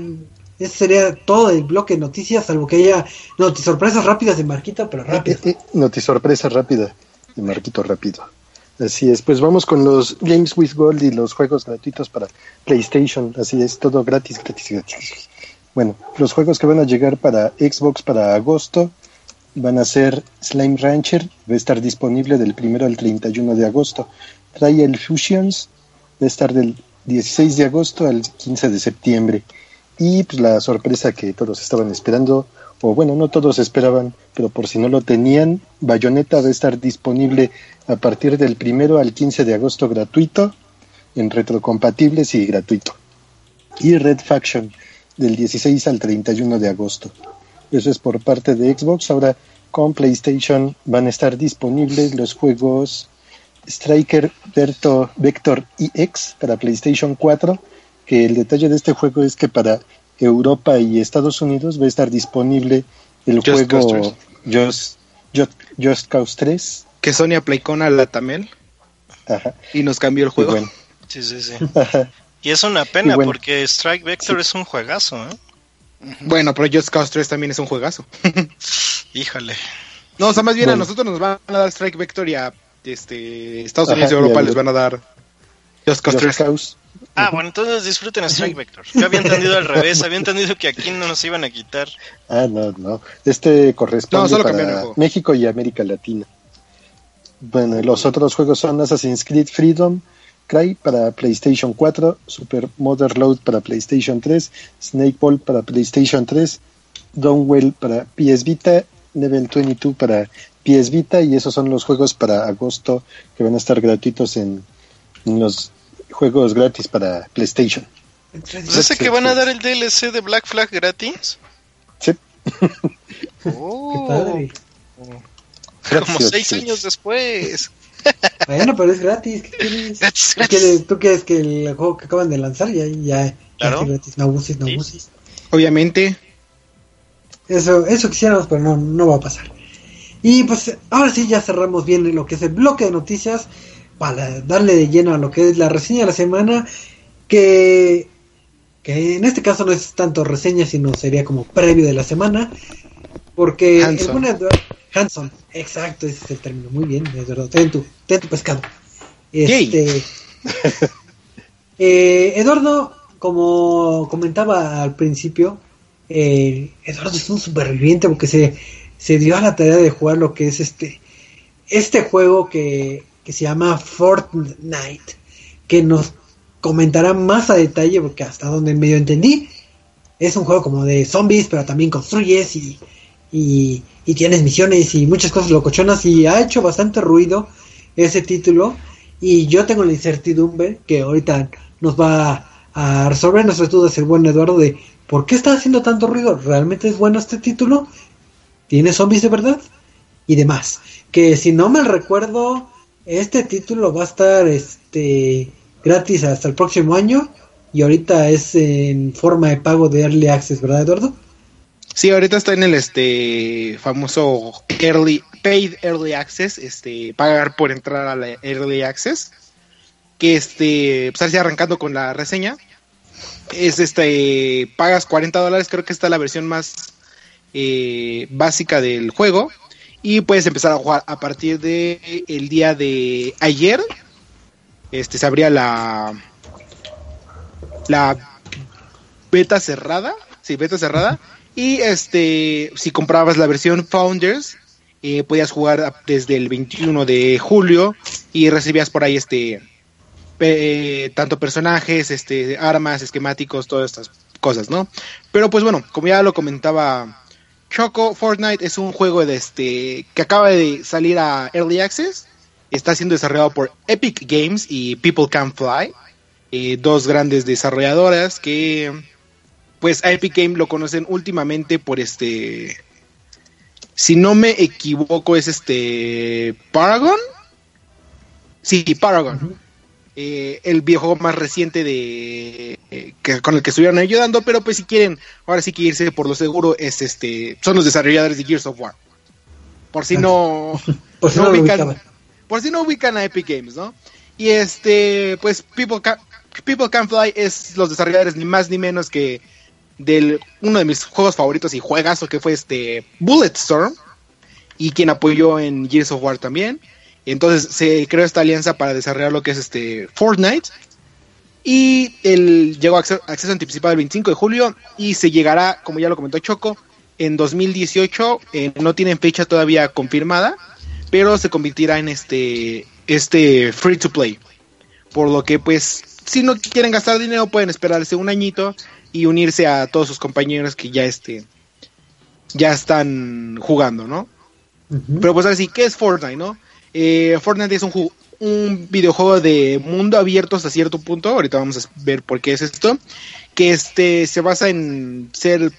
ese sería todo el bloque de noticias, salvo que haya noticias sorpresas rápidas de Marquito, pero rápido. Eh, eh, Noti sorpresa rápida de Marquito rápido. Así es, pues vamos con los Games with Gold y los juegos gratuitos para PlayStation. Así es, todo gratis, gratis, gratis. Bueno, los juegos que van a llegar para Xbox para agosto van a ser Slime Rancher, va a estar disponible del 1 al 31 de agosto. Trial Fusions a estar del 16 de agosto al 15 de septiembre. Y pues la sorpresa que todos estaban esperando, o bueno, no todos esperaban, pero por si no lo tenían, Bayonetta va a estar disponible a partir del 1 al 15 de agosto gratuito, en retrocompatibles y gratuito. Y Red Faction del 16 al 31 de agosto. Eso es por parte de Xbox. Ahora con PlayStation van a estar disponibles los juegos Striker Verto- Vector EX para PlayStation 4, que el detalle de este juego es que para Europa y Estados Unidos va a estar disponible el Just juego Just, Just, Just Cause 3. Que Sony aplicó a la Tamel Ajá. y nos cambió el juego. bueno, *laughs* Sí, sí, sí. ajá. Y es una pena bueno. porque Strike Vector es un juegazo, ¿eh? Bueno, pero Just Cause 3 también es un juegazo. *laughs* Híjole. No, o sea, más bien a nosotros nos van a dar Strike Vector y a este, Estados Unidos y y Europa a- les van a dar Just Cause Just 3. Cause. Ah, bueno, entonces disfruten Strike Vector. Yo había entendido al *laughs* revés, había entendido que aquí no nos iban a quitar. Ah, no, no. Este corresponde No, solo para. México y América Latina. Bueno, y los otros juegos son Assassin's Creed Freedom, Cry para PlayStation 4, Super Mother Load para PlayStation 3, Snake Ball para PlayStation 3, Downwell para PS Vita, Level 22 para PS Vita y esos son los juegos para agosto que van a estar gratuitos en, en los juegos gratis para PlayStation. Ese que van a dar el DLC de Black Flag gratis. Sí. Qué Oh, padre. como seis años después. Bueno, pero es gratis. ¿Qué quieres? *laughs* Gratis, ¿Tú quieres, tú quieres que el juego que acaban de lanzar ya, ya, ya Claro. esté gratis? No abuses, no Sí. abuses. Obviamente, Eso, eso quisiéramos, pero no, no va a pasar. Y pues ahora sí ya cerramos bien lo que es el bloque de noticias para darle de lleno a lo que es la reseña de la semana, que, que en este caso no es tanto reseña, sino sería como previo de la semana, porque Hanson. Hanson, exacto, ese es el término, muy bien, Eduardo, ten tu, ten tu pescado. Este, eh, Eduardo, como comentaba al principio, eh, Eduardo es un superviviente porque se, se dio a la tarea de jugar lo que es este este juego que, que se llama Fortnite, que nos comentará más a detalle porque hasta donde medio entendí es un juego como de zombies, pero también construyes y, y, tienes misiones y muchas cosas locochonas y ha hecho bastante ruido ese título y yo tengo la incertidumbre que ahorita nos va a resolver nuestras dudas el buen Eduardo de por qué está haciendo tanto ruido, realmente es bueno este título, tiene zombies de verdad y demás. Que si no me recuerdo, este título va a estar este gratis hasta el próximo año y ahorita es en forma de pago de Early Access, ¿verdad Eduardo? sí, ahorita está en el este famoso early paid early access, este pagar por entrar a la early access, que este pues arrancando con la reseña. Es este pagas 40 dólares, creo que está la versión más eh, básica del juego y puedes empezar a jugar a partir de el día de ayer. Este se abría la la beta cerrada, sí, beta cerrada y este si comprabas la versión Founders eh, podías jugar desde el 21 de julio y recibías por ahí este eh, tanto personajes, este armas, esquemáticos, todas estas cosas, ¿no? Pero pues bueno, como ya lo comentaba Choco, Fortnite es un juego de este que acaba de salir a Early Access. Está siendo desarrollado por Epic Games y People Can Fly, eh, dos grandes desarrolladoras que, pues, a Epic Games lo conocen últimamente por este, si no me equivoco es este Paragon. Sí, Paragon. Eh, el videojuego más reciente de eh, que, con el que estuvieron ayudando, pero pues si quieren, ahora sí que irse por lo seguro es este, son los desarrolladores de Gears of War. Por si no, *laughs* Por si no ubican, por si no ubican a Epic Games, ¿no? Y este, pues People Can, People Can Fly es los desarrolladores ni más ni menos que del uno de mis juegos favoritos y juegazo que fue este Bulletstorm y quien apoyó en Gears of War también. Entonces se creó esta alianza para desarrollar lo que es este Fortnite. Y el, llegó a acceso, acceso anticipado el 25 de julio y se llegará, como ya lo comentó Choco, en 2018. Eh, no tienen fecha todavía confirmada, pero se convertirá en este, este free to play. Por lo que pues si no quieren gastar dinero pueden esperarse un añito y unirse a todos sus compañeros que ya este ya están jugando, ¿no? Pero pues así, ¿qué es Fortnite, no? Eh, Fortnite es un, un videojuego de mundo abierto hasta cierto punto, ahorita vamos a ver por qué es esto, que este se basa en ser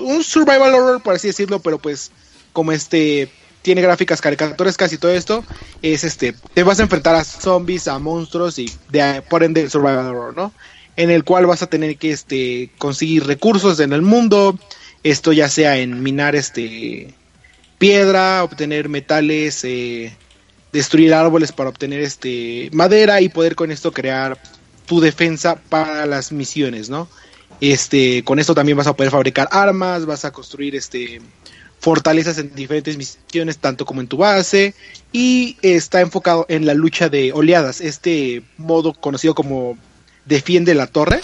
un survival horror, por así decirlo, pero pues como este tiene gráficas caricaturescas y todo esto, es este, te vas a enfrentar a zombies, a monstruos y de, por ende survival horror, ¿no? En el cual vas a tener que este conseguir recursos en el mundo, esto ya sea en minar este piedra, obtener metales, eh, destruir árboles para obtener este madera y poder con esto crear tu defensa para las misiones, ¿no? Este, con esto también vas a poder fabricar armas, vas a construir este fortalezas en diferentes misiones, tanto como en tu base, y está enfocado en la lucha de oleadas, este modo conocido como defiende la torre,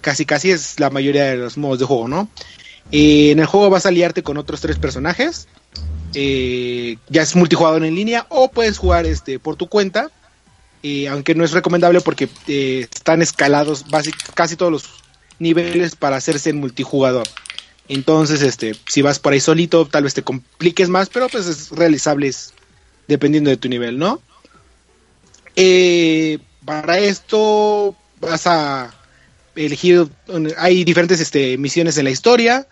casi casi es la mayoría de los modos de juego, ¿no? Eh, en el juego vas a aliarte con otros tres personajes, eh, ya es multijugador en línea o puedes jugar este por tu cuenta, eh, aunque no es recomendable porque eh, están escalados casi todos los niveles para hacerse en multijugador. Entonces, este, si vas por ahí solito, tal vez te compliques más, pero pues es realizable dependiendo de tu nivel, ¿no? para esto vas a elegir, hay diferentes este, misiones en la historia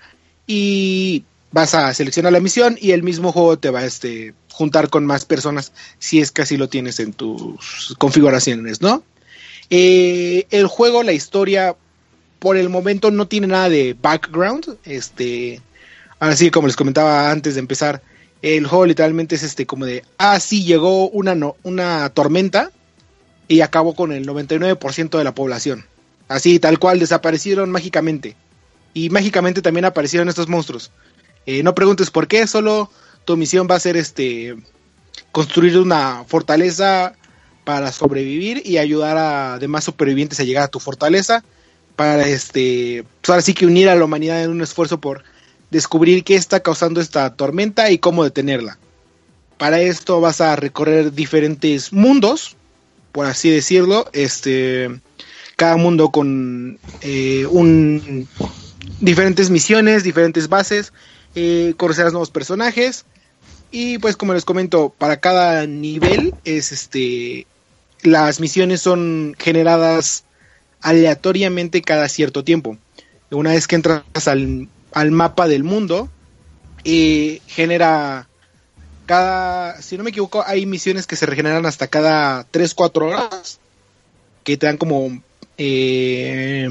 y vas a seleccionar la misión y el mismo juego te va a este, juntar con más personas si es que así lo tienes en tus configuraciones, ¿no? Eh, el juego, la historia, por el momento no tiene nada de background. Este, ahora como les comentaba antes de empezar, el juego literalmente es este como de, ah, sí, llegó una, no, una tormenta y acabó con el 99% de la población. Así, tal cual, desaparecieron mágicamente. Y mágicamente también aparecieron estos monstruos. Eh, no preguntes por qué, solo tu misión va a ser este construir una fortaleza para sobrevivir y ayudar a demás supervivientes a llegar a tu fortaleza para este pues ahora sí que unir a la humanidad en un esfuerzo por descubrir qué está causando esta tormenta y cómo detenerla. Para esto vas a recorrer diferentes mundos, por así decirlo, este cada mundo con eh, un diferentes misiones, diferentes bases eh, conocerás nuevos personajes. Y pues como les comento, para cada nivel es este las misiones son generadas aleatoriamente cada cierto tiempo. Una vez que entras al, mapa del mundo, eh, genera cada, si no me equivoco, hay misiones que se regeneran hasta cada 3-4 horas, que te dan como, eh,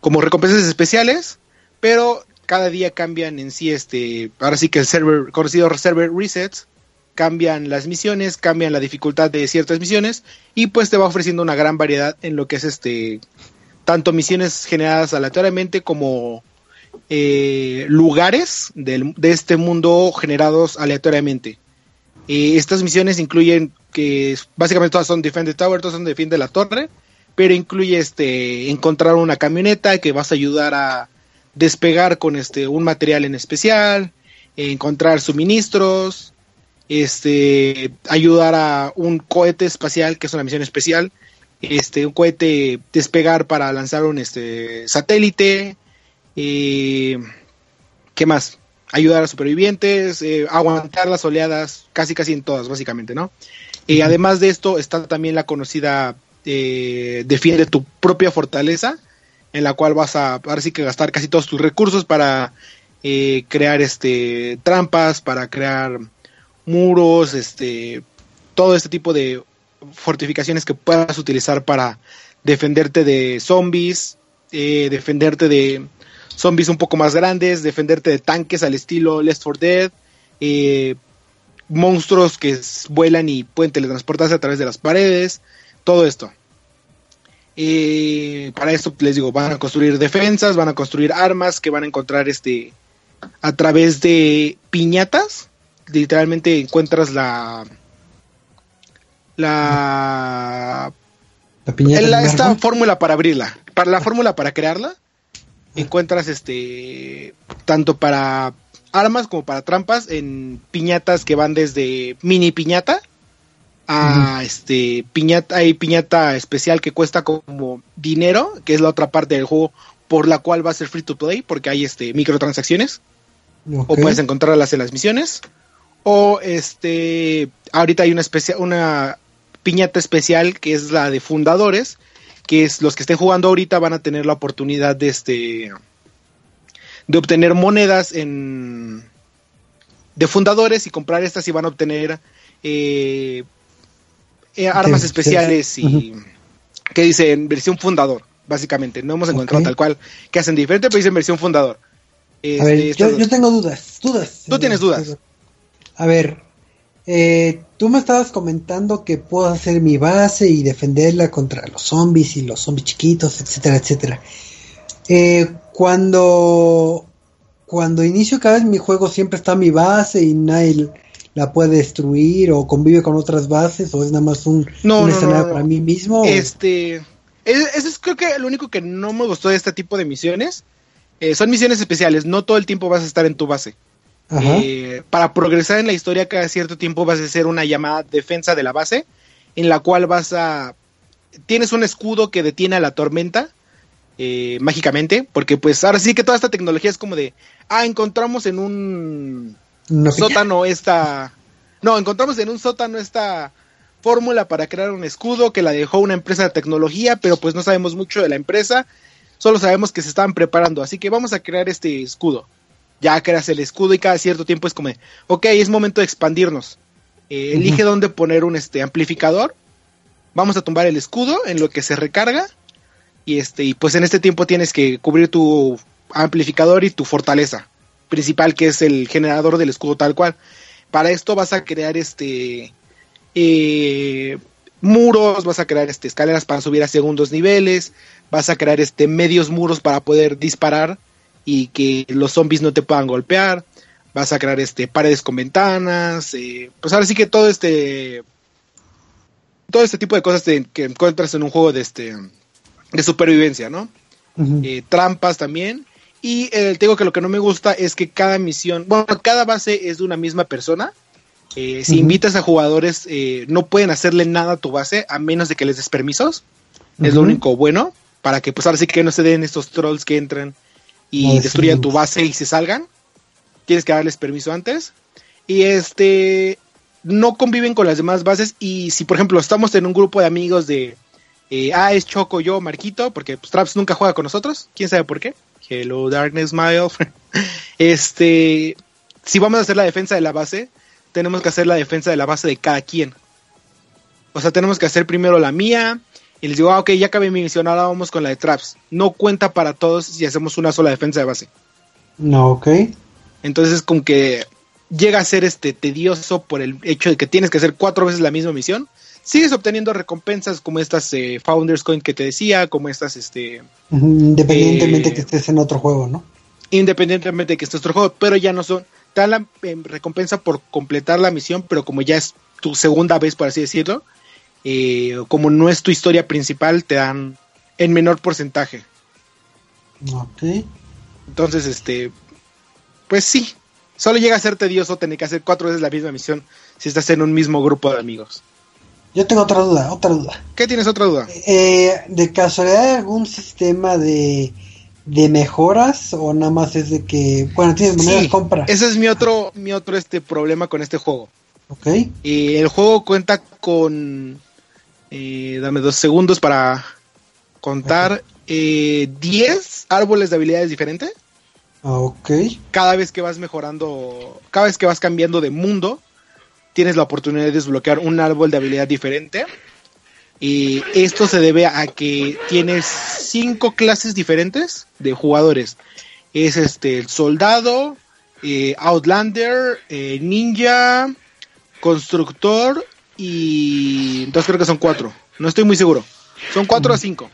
como recompensas especiales, pero cada día cambian en sí este, ahora sí que el server, conocido server resets, cambian las misiones, cambian la dificultad de ciertas misiones y pues te va ofreciendo una gran variedad en lo que es este, tanto misiones generadas aleatoriamente como eh, lugares de este mundo generados aleatoriamente. Eh, estas misiones incluyen que básicamente todas son Defend Tower, todas son Defiende la Torre, pero incluye este encontrar una camioneta que vas a ayudar a despegar con este un material en especial, encontrar suministros, este ayudar a un cohete espacial que es una misión especial, este un cohete despegar para lanzar un este satélite, eh, ¿qué más? Ayudar a supervivientes, eh, aguantar las oleadas, casi casi en todas básicamente, ¿no? Y además de esto está también la conocida eh, defiende tu propia fortaleza, en la cual vas a ahora que gastar casi todos tus recursos para eh, crear este trampas, para crear muros, este todo este tipo de fortificaciones que puedas utilizar para defenderte de zombies, eh, defenderte de zombies un poco más grandes, defenderte de tanques al estilo Left 4 Dead, eh, monstruos que vuelan y pueden teletransportarse a través de las paredes, todo esto. Eh, para esto les digo, van a construir defensas, van a construir armas que van a encontrar este a través de piñatas. Literalmente encuentras la la, La piñata la- esta fórmula para abrirla, para la fórmula para crearla. Encuentras este tanto para armas como para trampas en piñatas que van desde mini piñata a este piñata hay piñata especial que cuesta como dinero, que es la otra parte del juego por la cual va a ser free to play porque hay este microtransacciones. O puedes encontrarlas en las misiones. O este ahorita hay una especia- una piñata especial que es la de fundadores que es los que estén jugando ahorita van a tener la oportunidad de este de obtener monedas en de fundadores y comprar estas y van a obtener eh, eh, armas Sí, especiales y que dicen versión fundador básicamente no hemos encontrado tal cual que hacen diferente pero dicen versión fundador A Este, ver, yo, tengo dudas, dudas. Tú tienes dudas. A ver, eh, tú me estabas comentando que puedo hacer mi base y defenderla contra los zombies y los zombies chiquitos, etcétera, etcétera. Eh, cuando cuando inicio cada vez mi juego siempre está mi base y nadie la puede destruir o convive con otras bases o es nada más un, No, un no, escenario no, para mí mismo. Este, es- eso es creo que lo único que no me gustó de este tipo de misiones. Eh, son misiones especiales, no todo el tiempo vas a estar en tu base. Ajá. Eh, para progresar en la historia cada cierto tiempo vas a hacer una llamada defensa de la base, en la cual vas a... Tienes un escudo que detiene a la tormenta eh, mágicamente, porque pues ahora sí que toda esta tecnología es como de, ah, encontramos en un Piña- sótano esta... No, encontramos en un sótano esta fórmula para crear un escudo que la dejó una empresa de tecnología, pero pues no sabemos mucho de la empresa, solo sabemos que se estaban preparando, así que vamos a crear este escudo. Ya creas el escudo y cada cierto tiempo es como, de, ok, es momento de expandirnos. Eh, elige dónde poner un este amplificador. Vamos a tumbar el escudo en lo que se recarga. Y este, y pues en este tiempo tienes que cubrir tu amplificador y tu fortaleza principal, que es el generador del escudo tal cual. Para esto vas a crear este eh, muros, vas a crear este escaleras para subir a segundos niveles, vas a crear este medios muros para poder disparar y que los zombies no te puedan golpear, vas a crear este paredes con ventanas, eh, pues ahora sí que todo este todo este tipo de cosas de- que encuentras en un juego de este de supervivencia, ¿no? Eh, trampas también. Y eh, te digo que lo que no me gusta es que cada misión, bueno, cada base es de una misma persona. Eh, si invitas a jugadores, eh, no pueden hacerle nada a tu base a menos de que les des permisos. Es lo único bueno, para que pues ahora sí que no se den estos trolls que entran y sí. destruyan tu base y se salgan. Tienes que darles permiso antes. Y este, no conviven con las demás bases. Y si, por ejemplo, estamos en un grupo de amigos de, eh, ah, es Choco, yo, Marquito, porque pues, Traps nunca juega con nosotros, quién sabe por qué. Hello, Darkness, my old friend. *laughs* Este, si vamos a hacer la defensa de la base, tenemos que hacer la defensa de la base de cada quien. O sea, tenemos que hacer primero la mía. Y les digo, ah, ok, ya acabé mi misión, ahora vamos con la de Traps. No cuenta para todos si hacemos una sola defensa de base. No, ok. Entonces, como que llega a ser este tedioso por el hecho de que tienes que hacer cuatro veces la misma misión. Sigues obteniendo recompensas como estas eh, Founders Coin que te decía, como estas, este, Independientemente Eh, que estés en otro juego, ¿no? independientemente de que esté otro juego, pero ya no son, te dan la eh, recompensa por completar la misión, pero como ya es tu segunda vez, por así decirlo, eh, como no es tu historia principal, te dan en menor porcentaje. Ok. Entonces, este, pues sí, solo llega a ser tedioso tener que hacer cuatro veces la misma misión si estás en un mismo grupo de amigos. Yo tengo otra duda, otra duda. ¿Qué tienes otra duda? Eh, ¿De casualidad hay algún sistema de, de mejoras o nada más es de que, bueno, tienes monedas Sí, compra? ese es mi otro, mi otro este problema con este juego. Ok. Eh, el juego cuenta con, eh, dame dos segundos para contar, eh, 10 árboles de habilidades diferentes. Ah, Ok. Cada vez que vas mejorando, cada vez que vas cambiando de mundo, tienes la oportunidad de desbloquear un árbol de habilidad diferente. Y esto se debe a que tienes cinco clases diferentes de jugadores. Es este el soldado, eh, Outlander, eh, ninja, constructor y entonces creo que son cuatro. No estoy muy seguro. Son 4 a 5.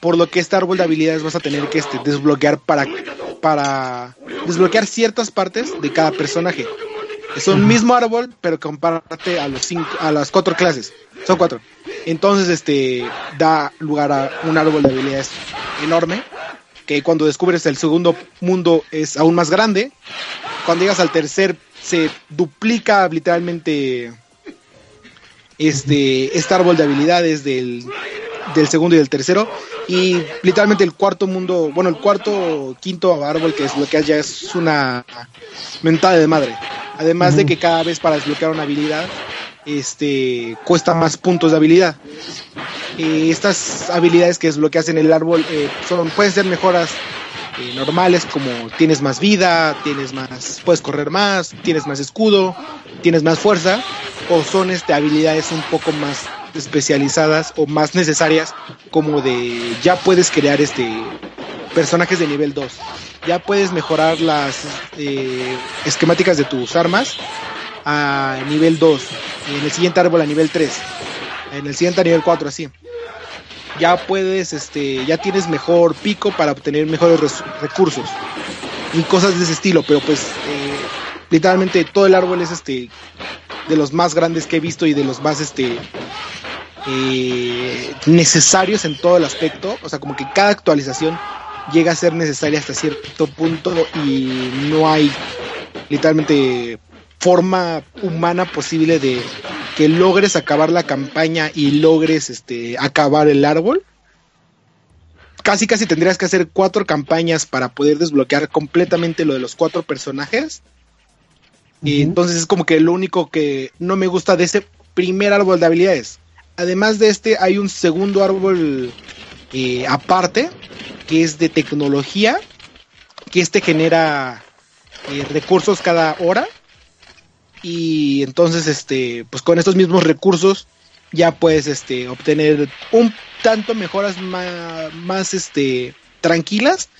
por lo que este árbol de habilidades vas a tener que este, desbloquear para, para desbloquear ciertas partes de cada personaje. Es un mismo árbol, pero comparte a los cinco, a las cuatro clases. Son cuatro. Entonces, este da lugar a un árbol de habilidades enorme. Que cuando descubres el segundo mundo es aún más grande. Cuando llegas al tercer se duplica literalmente este, este árbol de habilidades del, del segundo y del tercero. Y literalmente el cuarto mundo, bueno, el cuarto, quinto árbol que desbloqueas ya es una mentada de madre. Además de que cada vez para desbloquear una habilidad, este, cuesta más puntos de habilidad. Eh, estas habilidades que desbloqueas en el árbol eh, son, pueden ser mejoras eh, normales como tienes más vida, tienes más, puedes correr más, tienes más escudo, tienes más fuerza, o son este, habilidades un poco más especializadas o más necesarias como de ya puedes crear este personajes de nivel 2 ya puedes mejorar las eh, esquemáticas de tus armas a nivel 2 en el siguiente árbol a nivel 3 en el siguiente a nivel 4 así ya puedes este ya tienes mejor pico para obtener mejores recursos y cosas de ese estilo pero pues eh, literalmente todo el árbol es este de los más grandes que he visto y de los más este eh, necesarios en todo el aspecto. O sea, como que cada actualización llega a ser necesaria hasta cierto punto y no hay literalmente forma humana posible de que logres acabar la campaña y logres este acabar el árbol. Casi casi tendrías que hacer cuatro campañas para poder desbloquear completamente lo de los cuatro personajes. Y entonces es como que lo único que no me gusta de ese primer árbol de habilidades además de este, hay un segundo árbol eh, aparte, que es de tecnología, que este genera eh, recursos cada hora. Y entonces, este, pues con estos mismos recursos ya puedes este, obtener un tanto mejoras más, más este, tranquilas.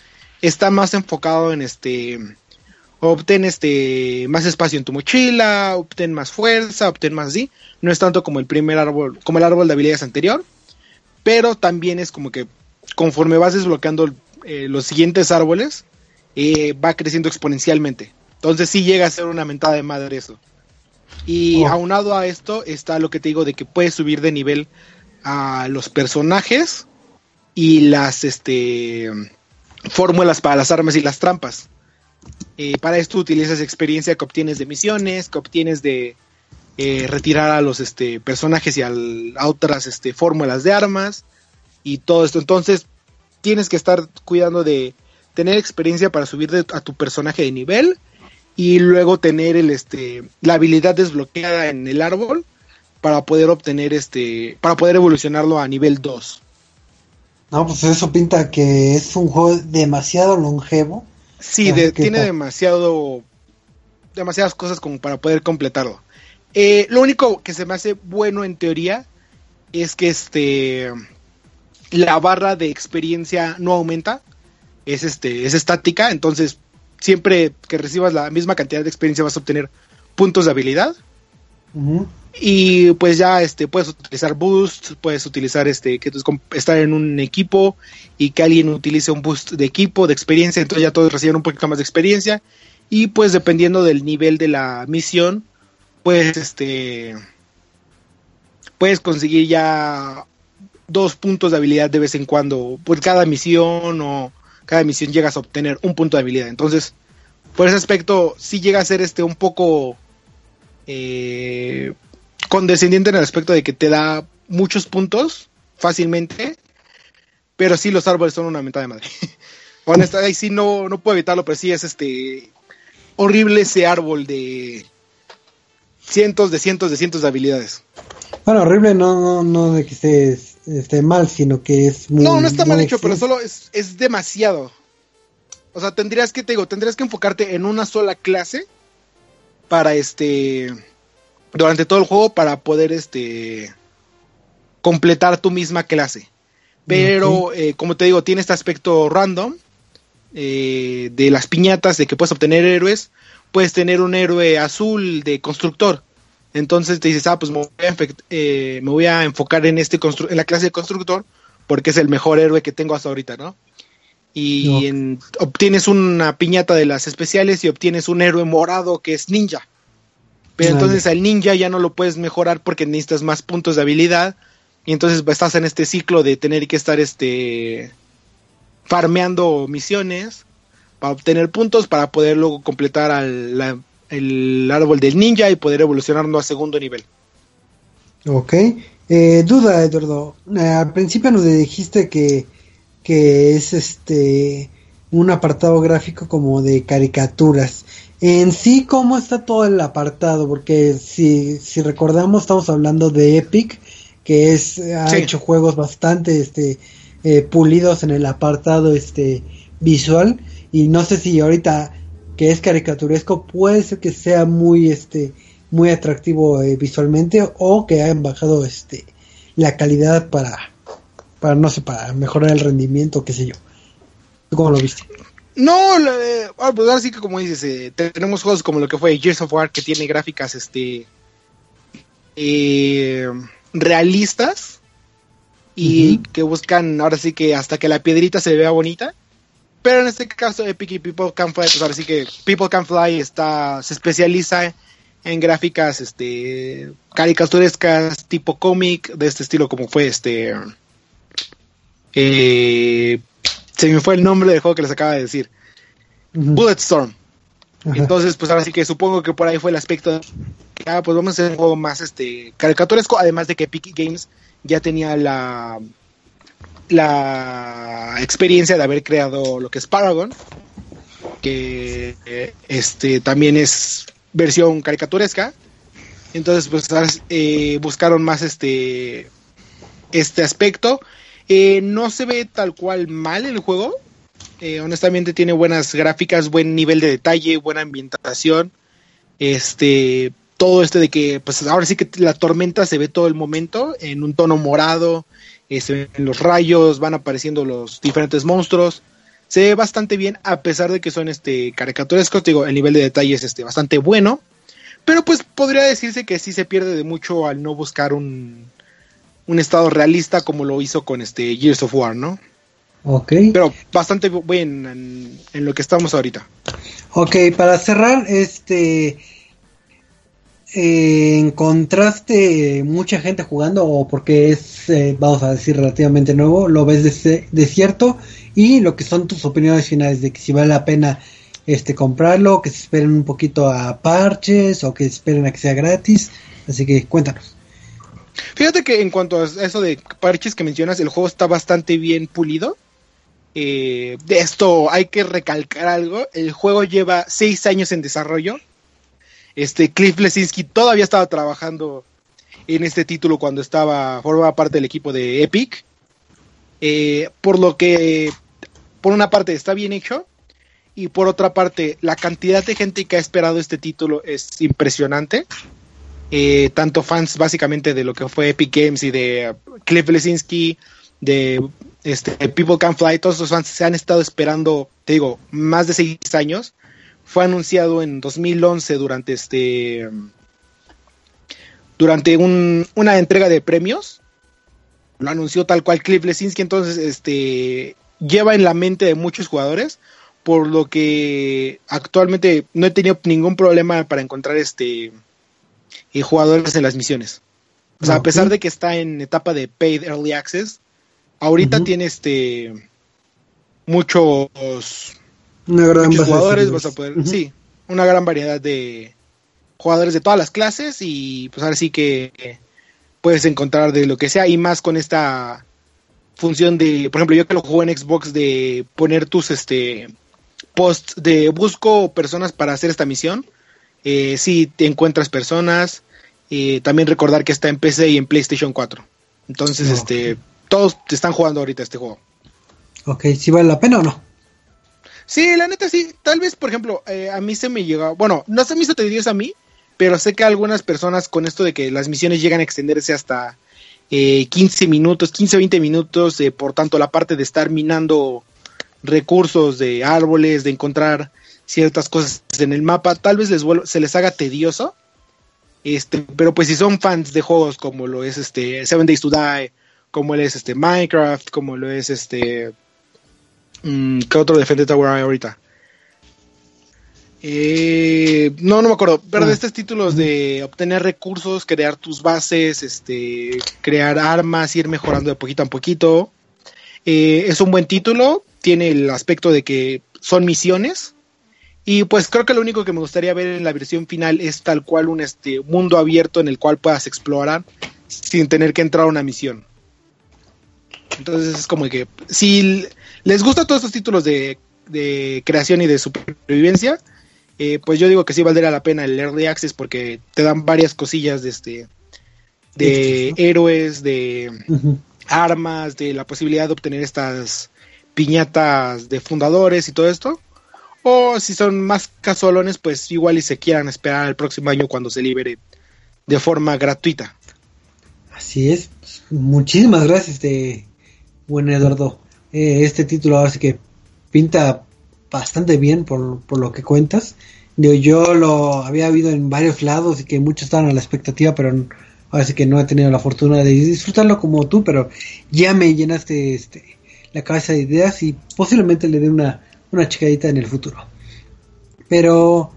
Está más enfocado en este obtén este más espacio en tu mochila, obtén más fuerza, obtén más. No es tanto como el primer árbol, como el árbol de habilidades anterior, pero también es como que conforme vas desbloqueando eh, los siguientes árboles, eh, va creciendo exponencialmente. Entonces sí llega a ser una mentada de madre eso. Y oh. aunado a esto está lo que te digo de que puedes subir de nivel a los personajes y las este fórmulas para las armas y las trampas. Eh, para esto utilizas experiencia que obtienes de misiones, que obtienes de eh, retirar a los este, personajes y a otras este, fórmulas de armas y todo esto. Entonces tienes que estar cuidando de tener experiencia para subir a tu personaje de nivel y luego tener el, este, la habilidad desbloqueada en el árbol para poder obtener este, para poder evolucionarlo a nivel 2. No, pues eso pinta que es un juego demasiado longevo Sí, tiene demasiado demasiadas cosas como para poder completarlo. Eh, lo único que se me hace bueno en teoría es que este la barra de experiencia no aumenta, es este es estática, entonces siempre que recibas la misma cantidad de experiencia vas a obtener puntos de habilidad. Y pues ya este puedes utilizar boost, puedes utilizar este que estar en un equipo y que alguien utilice un boost de equipo, de experiencia, entonces ya todos reciben un poquito más de experiencia y pues dependiendo del nivel de la misión, pues este puedes conseguir ya dos puntos de habilidad de vez en cuando por cada misión o cada misión llegas a obtener un punto de habilidad. Entonces, por ese aspecto sí llega a ser este un poco eh, condescendiente en el aspecto de que te da muchos puntos fácilmente, pero sí los árboles son una mentada de madre. *laughs* Honestamente, ahí sí no, no puedo evitarlo, pero sí es este horrible ese árbol de cientos de cientos de cientos de habilidades. Bueno, horrible no, no, de que esté, esté, mal, sino que es muy... No, no está mal hecho, pero solo es, es demasiado. O sea, tendrías que, te digo, tendrías que enfocarte en una sola clase para este durante todo el juego para poder este completar tu misma clase. Pero, eh, como te digo, tiene este aspecto random eh, de las piñatas, de que puedes obtener héroes. Puedes tener un héroe azul de constructor. Entonces te dices, ah, pues me voy a, eh, me voy a enfocar en, este constru- en la clase de constructor porque es el mejor héroe que tengo hasta ahorita, ¿no? Y No. en- obtienes una piñata de las especiales y obtienes un héroe morado que es ninja. Pero entonces al ninja ya no lo puedes mejorar porque necesitas más puntos de habilidad. Y entonces pues, estás en este ciclo de tener que estar este farmeando misiones para obtener puntos para poder luego completar al- la- el árbol del ninja y poder evolucionarlo a segundo nivel. Ok. Eh, duda, Eduardo. Eh, al principio nos dijiste que, que es este un apartado gráfico como de caricaturas. En sí, ¿cómo está todo el apartado? Porque si, si recordamos, estamos hablando de Epic, que es ha Sí. hecho juegos bastante este eh, pulidos en el apartado este visual y no sé si ahorita que es caricaturesco puede ser que sea muy este muy atractivo eh, visualmente o que hayan bajado este la calidad para para no sé para mejorar el rendimiento qué sé yo ¿Tú cómo lo viste? No, la- eh, ah, pues ahora sí que como dices, eh, tenemos juegos como lo que fue Gears of War que tiene gráficas este eh, realistas y que buscan ahora sí que hasta que la piedrita se vea bonita. Pero en este caso Epic y People Can Fly, pues ahora sí que People Can Fly está se especializa en gráficas este caricaturescas tipo cómic de este estilo como fue este eh, se me fue el nombre del juego que les acaba de decir Ujú. Bulletstorm Ajá. entonces pues ahora sí que supongo que por ahí fue el aspecto que, ah, pues vamos a hacer un juego más este caricaturesco además de que Epic Games ya tenía la la experiencia de haber creado lo que es Paragon que este también es versión caricaturesca. Entonces pues eh, buscaron más este este aspecto. Eh, no se ve tal cual mal el juego. Eh, honestamente tiene buenas gráficas, buen nivel de detalle, buena ambientación. Este, todo este de que, pues ahora sí que la tormenta se ve todo el momento en un tono morado, se ven los rayos, van apareciendo los diferentes monstruos. Se ve bastante bien, a pesar de que son este caricaturescos, digo, el nivel de detalle es este bastante bueno. Pero pues podría decirse que sí se pierde de mucho al no buscar un, un estado realista como lo hizo con este Gears of War, ¿no? Ok. Pero bastante bien en, en lo que estamos ahorita. Ok, para cerrar, este. Eh, ¿Encontraste mucha gente jugando o porque es, eh, vamos a decir, relativamente nuevo? ¿Lo ves de, cierto? Y lo que son tus opiniones finales de que si vale la pena este comprarlo, que se esperen un poquito a parches o que esperen a que sea gratis. Así que cuéntanos. Fíjate que en cuanto a eso de parches que mencionas, el juego está bastante bien pulido. Eh, de esto hay que recalcar algo. El juego lleva seis años en desarrollo. Este Cliff Lesinski todavía estaba trabajando en este título cuando estaba formaba parte del equipo de Epic. Eh, por lo que, por una parte, está bien hecho. Y por otra parte, la cantidad de gente que ha esperado este título es impresionante. Eh, tanto fans básicamente de lo que fue Epic Games y de Cliff Lesinski, de este, People Can Fly, todos esos fans se han estado esperando, te digo, más de seis años. Fue anunciado en 2011 durante este durante un, una entrega de premios. Lo anunció tal cual Cliff Lesinski, entonces este lleva en la mente de muchos jugadores, por lo que actualmente no he tenido ningún problema para encontrar este y jugadores en las misiones. O sea, Ah, a pesar de que está en etapa de paid early access, ahorita tiene este muchos, Una gran de jugadores, vas a poder, sí, una gran variedad de jugadores de todas las clases y pues ahora sí que puedes encontrar de lo que sea y más con esta función de, por ejemplo, yo que lo juego en Xbox de poner tus este posts de busco personas para hacer esta misión. Eh, sí, te encuentras personas. eh, también recordar que está en PC y en PlayStation 4. Entonces, este, todos te están jugando ahorita este juego. Ok, si vale la pena o no. Sí, la neta sí. Tal vez, por ejemplo, eh, a mí se me llegó, bueno, no se me hizo tedioso a mí, pero sé que algunas personas con esto de que las misiones llegan a extenderse hasta eh, 15 minutos, 15 20 minutos, eh, por tanto la parte de estar minando recursos de árboles, de encontrar ciertas cosas en el mapa, tal vez les se les haga tedioso. Este, pero pues si son fans de juegos como lo es este Seven Days to Die, como lo es este Minecraft, como lo es este ¿qué otro Defender Tower hay ahorita? Eh, no, no me acuerdo, pero de estos títulos de obtener recursos, crear tus bases, este, crear armas, ir mejorando de poquito a poquito. Eh, es un buen título, tiene el aspecto de que son misiones. Y pues creo que lo único que me gustaría ver en la versión final es tal cual un este, mundo abierto en el cual puedas explorar sin tener que entrar a una misión. Entonces es como que si les gustan todos estos títulos de, de creación y de supervivencia, eh, pues yo digo que sí valdría la pena el Early Access porque te dan varias cosillas de este de héroes, de armas, de la posibilidad de obtener estas piñatas de fundadores y todo esto. O si son más casualones, pues igual y se quieran esperar el próximo año cuando se libere de forma gratuita. Así es. Muchísimas gracias, de buen Eduardo. Eh, este título ahora sí que pinta bastante bien por, por lo que cuentas. Yo, lo había habido en varios lados y que muchos estaban a la expectativa, pero ahora sí que no he tenido la fortuna de disfrutarlo como tú, pero ya me llenaste este, la cabeza de ideas y posiblemente le dé una, una en el futuro. Pero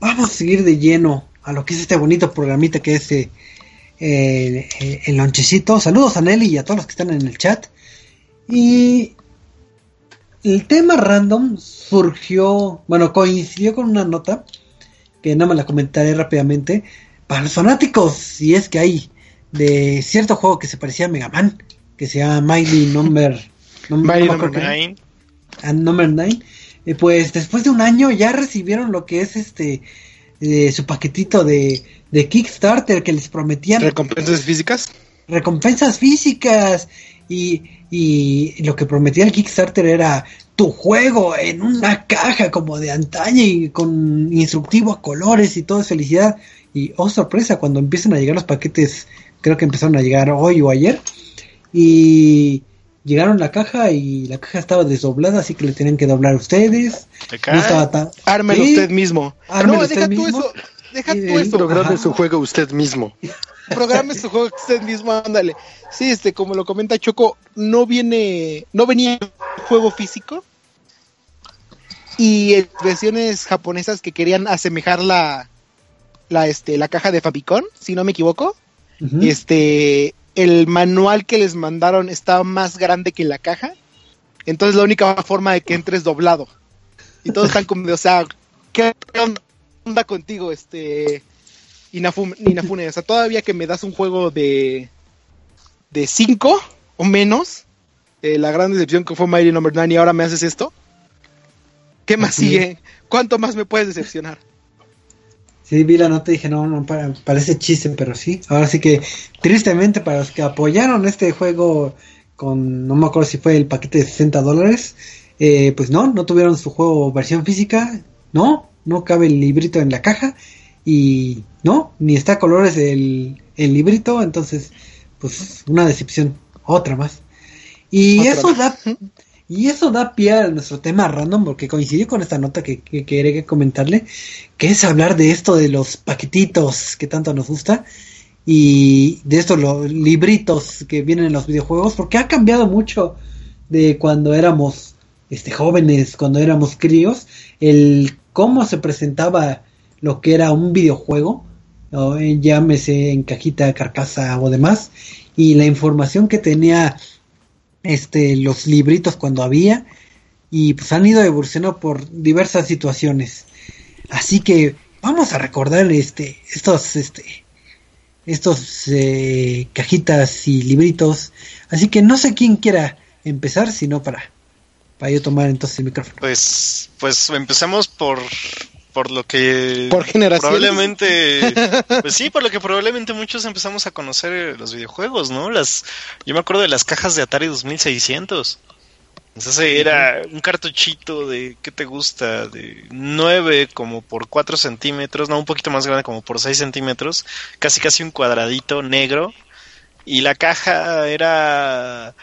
vamos a seguir de lleno a lo que es este bonito programita que es eh, eh, el lonchecito. Saludos a Nelly y a todos los que están en el chat. Y el tema random surgió, bueno, coincidió con una nota que nada más la comentaré rápidamente. Para los fanáticos, si es que hay, de cierto juego que se parecía a Mega Man, que se llama Mighty *laughs* Number, Mighty Number 9. Number 9. Eh, pues después de un año ya recibieron lo que es este eh, su paquetito de, de Kickstarter que les prometían. ¿Recompensas físicas? Recompensas físicas. Y, y lo que prometía el Kickstarter era tu juego en una caja como de antaño y con instructivo a colores y todo es felicidad. Y oh sorpresa, cuando empiezan a llegar los paquetes, creo que empezaron a llegar hoy o ayer. Y llegaron la caja y la caja estaba desdoblada, así que le tenían que doblar ustedes. No estaba Ármelo usted mismo. Ármelo no, usted deja mismo. tú eso. Deja Y tú eso. Programe su juego usted mismo. Programe su juego usted mismo, ándale. Sí, este, como lo comenta Choco, no viene, no venía juego físico. Y en versiones japonesas que querían asemejar la, la, este, la caja de Famicom, si no me equivoco. Este, el manual que les mandaron estaba más grande que la caja. Entonces la única forma de que entres doblado. Y todos están como, de, o sea, ¿qué onda contigo, este Inafune? Inafune? O sea, todavía que me das un juego de de 5 o menos, eh, la gran decepción que fue Mighty Number 9 y ahora me haces esto. ¿Qué más sigue? ¿Cuánto más me puedes decepcionar? Sí, vi la nota y dije, no, no, pa- parece chiste, pero sí. Ahora sí que, tristemente, para los que apoyaron este juego con, no me acuerdo si fue el paquete de 60 dólares, eh, pues no, no tuvieron su juego versión física, no, no cabe el librito en la caja y no, ni está a colores el, el librito, entonces, pues una decepción, otra más. Y Otra eso más. da, *laughs* y eso da pie a nuestro tema random, porque coincidió con esta nota que, que quería comentarle, que es hablar de esto de los paquetitos que tanto nos gusta y de estos los libritos que vienen en los videojuegos, porque ha cambiado mucho de cuando éramos este jóvenes, cuando éramos críos, el cómo se presentaba lo que era un videojuego, o en- llámese en cajita, carcasa o demás, y la información que tenía este los libritos cuando había y pues han ido evolucionando por diversas situaciones. Así que vamos a recordar este estos este estos eh, cajitas y libritos. Así que no sé quién quiera empezar, sino para para yo tomar entonces el micrófono. Pues, pues empecemos por, por lo que Por generaciones. probablemente, *laughs* pues sí, por lo que probablemente muchos empezamos a conocer eh, los videojuegos, ¿no? Las, yo me acuerdo de las cajas de Atari 2600. Entonces era un cartuchito de, ¿qué te gusta? De 9 como por 4 centímetros, no, un poquito más grande como por 6 centímetros, casi casi un cuadradito negro. Y la caja era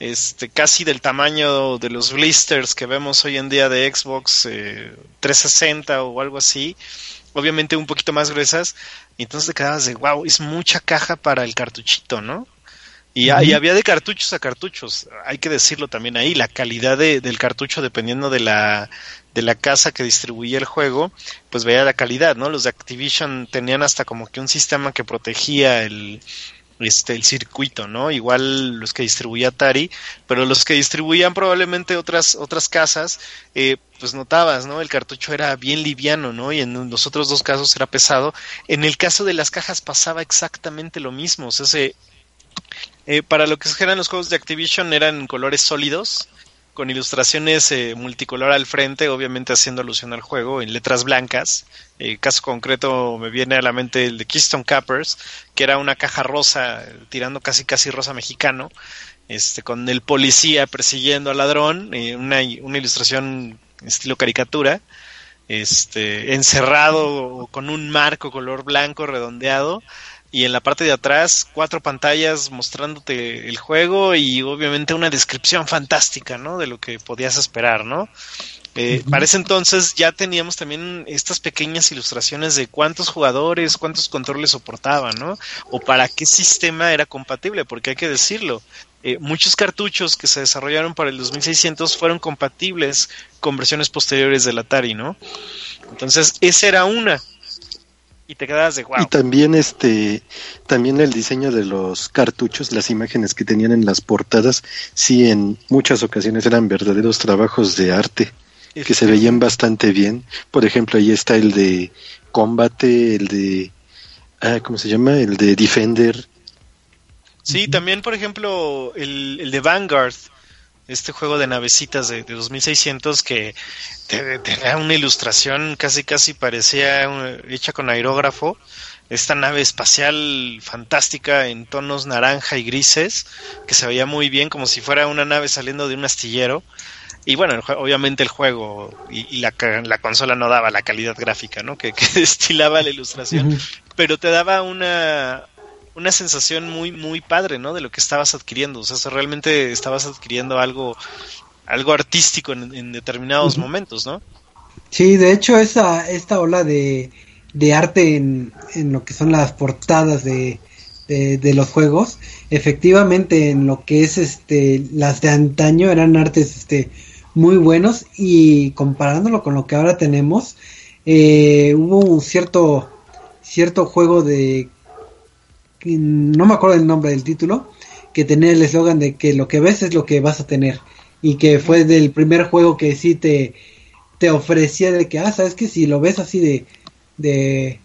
este casi del tamaño de los blisters que vemos hoy en día de Xbox eh, 360 o algo así obviamente un poquito más gruesas, y entonces te quedabas de, wow, es mucha caja para el cartuchito, ¿no? Y, y había de cartuchos a cartuchos, hay que decirlo también ahí, la calidad de, del cartucho dependiendo de la, de la casa que distribuía el juego, pues veía la calidad, ¿no? Los de Activision tenían hasta como que un sistema que protegía el, este, el circuito, ¿no? Igual los que distribuía Atari, pero los que distribuían probablemente otras, otras casas, eh, pues notabas, ¿no? El cartucho era bien liviano, ¿no? Y en los otros dos casos era pesado. En el caso de las cajas pasaba exactamente lo mismo, o sea, se, eh, para lo que eran los juegos de Activision eran colores sólidos, con ilustraciones eh, multicolor al frente, obviamente haciendo alusión al juego, en letras blancas. Eh, caso concreto me viene a la mente el de Keystone Cappers, que era una caja rosa, tirando casi casi rosa mexicano, este, con el policía persiguiendo al ladrón, eh, una, una ilustración estilo caricatura, este, encerrado con un marco color blanco redondeado y en la parte de atrás cuatro pantallas mostrándote el juego y obviamente una descripción fantástica, ¿no? De lo que podías esperar, ¿no? Eh, Para ese entonces ya teníamos también estas pequeñas ilustraciones de cuántos jugadores, cuántos controles soportaban, ¿no? O para qué sistema era compatible, porque hay que decirlo, eh, muchos cartuchos que se desarrollaron para el 2600 fueron compatibles con versiones posteriores del Atari, ¿no? Entonces, esa era una y te quedas de wow. Y también este, también el diseño de los cartuchos, las imágenes que tenían en las portadas, sí en muchas ocasiones eran verdaderos trabajos de arte que se veían bastante bien. Por ejemplo, ahí está el de combate, el de ah, ¿cómo se llama? El de Defender. Sí, también por ejemplo el, el de Vanguard, este juego de navecitas de, de 2600 que tenía una ilustración casi casi parecía hecha con aerógrafo. Esta nave espacial fantástica en tonos naranja y grises que se veía muy bien como si fuera una nave saliendo de un astillero. Y bueno obviamente el juego y, la, la, consola no daba la calidad gráfica ¿no? que, *laughs* que destilaba la ilustración pero te daba una una sensación muy muy padre, ¿no? De lo que estabas adquiriendo, o sea, realmente estabas adquiriendo algo algo artístico en, determinados momentos, ¿no? Sí, de hecho esa esta ola de, de arte en, en, lo que son las portadas de, de, los juegos, efectivamente en lo que es este las de antaño eran artes este muy buenos y comparándolo con lo que ahora tenemos, eh, hubo un cierto cierto juego de no me acuerdo el nombre del título, que tenía el eslogan de que lo que ves es lo que vas a tener. Y que fue del primer juego que sí te, te ofrecía de que, ah, sabes que si lo ves así de, de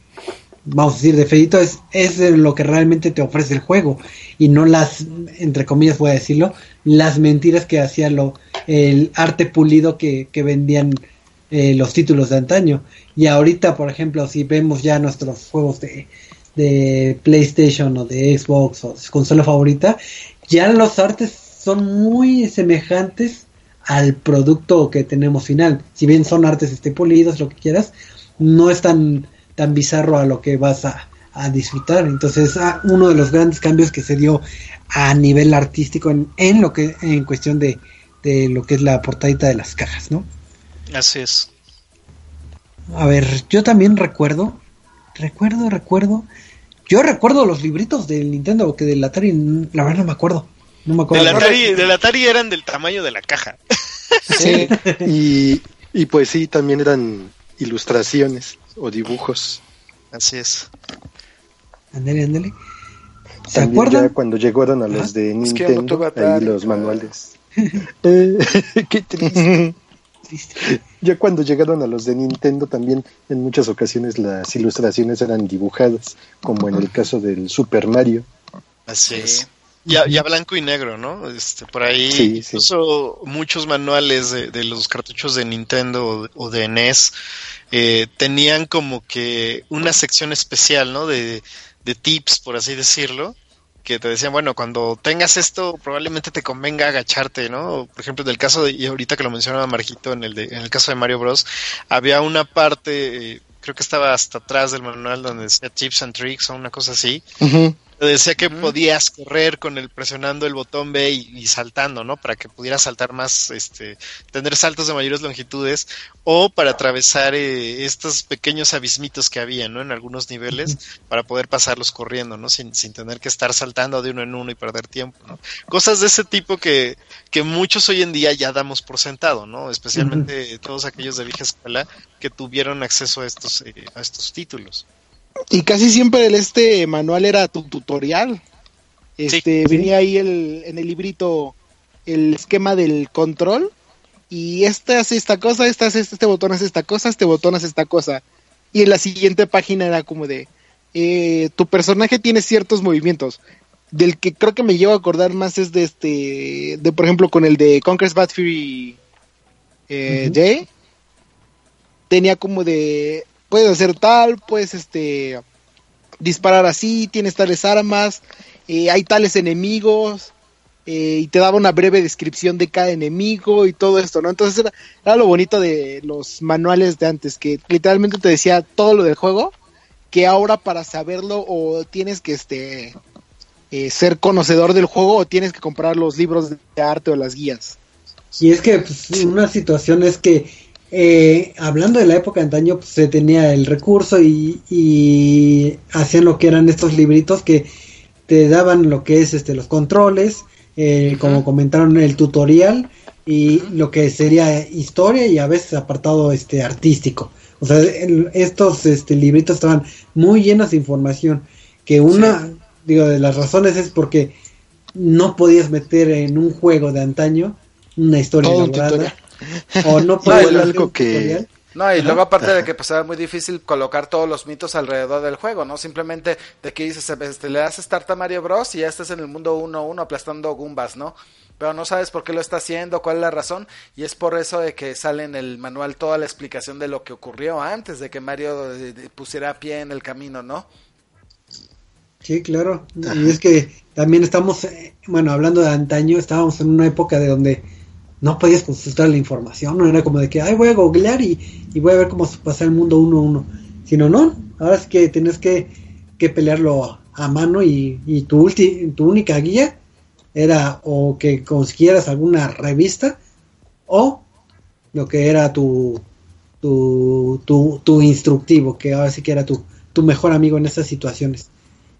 vamos a decir, de feito, es, es lo que realmente te ofrece el juego. Y no las, entre comillas voy a decirlo, las mentiras que hacía lo, el arte pulido que, que vendían eh, los títulos de antaño. Y ahorita, por ejemplo, si vemos ya nuestros juegos de, de PlayStation o de Xbox o de su consola favorita, ya los artes son muy semejantes al producto que tenemos final. Si bien son artes este, polidos, lo que quieras, no es tan, tan bizarro a lo que vas a, a disfrutar. Entonces, ah, uno de los grandes cambios que se dio a nivel artístico en, en lo que en cuestión de, de lo que es la portadita de las cajas, ¿no? Así es. A ver, yo también recuerdo, recuerdo, recuerdo yo recuerdo los libritos del Nintendo, que del Atari, la verdad no me acuerdo. No me acuerdo. Del Atari, del Atari eran del tamaño de la caja. Sí, y, y pues sí, también eran ilustraciones o dibujos. Así es. Ándale, ándale. ¿Se También acuerdan? Ya cuando llegaron a los de Nintendo, ahí los manuales. *laughs* eh, *laughs* qué triste. Ya cuando llegaron a los de Nintendo también en muchas ocasiones las ilustraciones eran dibujadas, como en el caso del Super Mario. Así es. Ya, ya blanco y negro, ¿no? Este, por ahí, incluso muchos manuales de, los cartuchos de Nintendo o, de NES eh, tenían como que una sección especial, ¿no? De, de tips, por así decirlo, que te decían, bueno, cuando tengas esto, probablemente te convenga agacharte, ¿no? Por ejemplo, en el caso de, y ahorita que lo mencionaba Marquito, en el, de, en el caso de Mario Bros, había una parte, eh, creo que estaba hasta atrás del manual donde decía tips and tricks o una cosa así, Te decía que podías correr con el presionando el botón B y, saltando, ¿no? Para que pudieras saltar más, este, tener saltos de mayores longitudes o para atravesar eh, estos pequeños abismitos que había, ¿no? En algunos niveles para poder pasarlos corriendo, ¿no? Sin, sin tener que estar saltando de uno en uno y perder tiempo, ¿no? Cosas de ese tipo que, que muchos hoy en día ya damos por sentado, ¿no? Especialmente todos aquellos de vieja escuela que tuvieron acceso a estos, eh, a estos títulos. Y casi siempre el este manual era tu tutorial. Este, venía ahí el, en el librito el esquema del control y este hace esta cosa, este hace este botón hace esta cosa, este botón hace esta cosa. Y en la siguiente página era como de eh, tu personaje tiene ciertos movimientos. Del que creo que me llevo a acordar más es de este, de por ejemplo con el de Conquer's Bad Fury eh, Day. Tenía como de puedes hacer tal, puedes este disparar así, tienes tales armas, eh, hay tales enemigos, eh, y te daba una breve descripción de cada enemigo y todo esto, ¿no? Entonces era, lo bonito de los manuales de antes, que literalmente te decía todo lo del juego, que ahora para saberlo o tienes que este eh, ser conocedor del juego o tienes que comprar los libros de arte o las guías. Y es que pues, una situación es que eh, hablando de la época de antaño, pues, se tenía el recurso y, hacían lo que eran estos libritos que te daban lo que es este los controles, eh, como comentaron el tutorial y lo que sería historia y a veces apartado este artístico. O sea, estos este, libritos estaban muy llenos de información. Que una, digo, de las razones es porque no podías meter en un juego de antaño una historia elaborada o no puede algo que no, y luego aparte de que pues era muy difícil colocar todos los mitos alrededor del juego, ¿no? Simplemente de que dices, este, le das start a Mario Bros y ya estás en el mundo 1-1 aplastando Goombas, ¿no? Pero no sabes por qué lo está haciendo, cuál es la razón, y es por eso de que sale en el manual toda la explicación de lo que ocurrió antes de que Mario eh, pusiera pie en el camino, ¿no? Sí, claro. Y es que también estamos, eh, bueno, hablando de antaño, estábamos en una época de donde no podías consultar la información, no era como de que, ay, voy a googlear y, voy a ver cómo se pasa el mundo uno a uno, sino no, ahora es que tienes que, que pelearlo a mano y, y tu, tu única guía era o que consiguieras alguna revista o lo que era tu, tu, tu, tu instructivo, que ahora sí que era tu, tu mejor amigo en esas situaciones.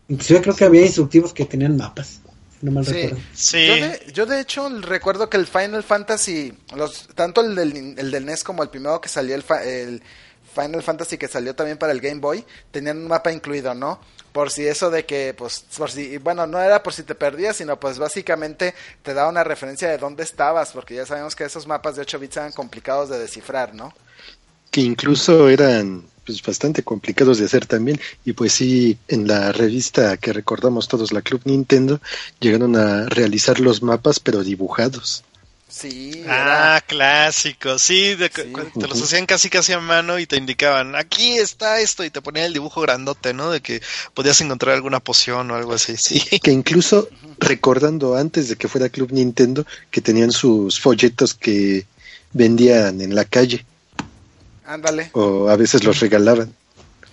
Inclusive creo que había instructivos que tenían mapas sí, Yo, de, hecho recuerdo que el Final Fantasy, los, tanto el del, el del NES como el primero que salió, el, el Final Fantasy que salió también para el Game Boy, tenían un mapa incluido, ¿no? Por si eso de que, pues, por si, bueno, no era por si te perdías, sino pues básicamente te da una referencia de dónde estabas, porque ya sabemos que esos mapas de 8 bits eran complicados de descifrar, ¿no? Que incluso eran pues bastante complicados de hacer también y pues sí en la revista que recordamos todos la Club Nintendo llegaron a realizar los mapas pero dibujados Sí. Ah, clásico. Sí, te los hacían casi casi a mano y te indicaban, aquí está esto y te ponían el dibujo grandote, ¿no? De que podías encontrar alguna poción o algo así. Sí. *laughs* Que incluso recordando antes de que fuera Club Nintendo que tenían sus folletos que vendían en la calle. Ándale. O a veces los regalaban.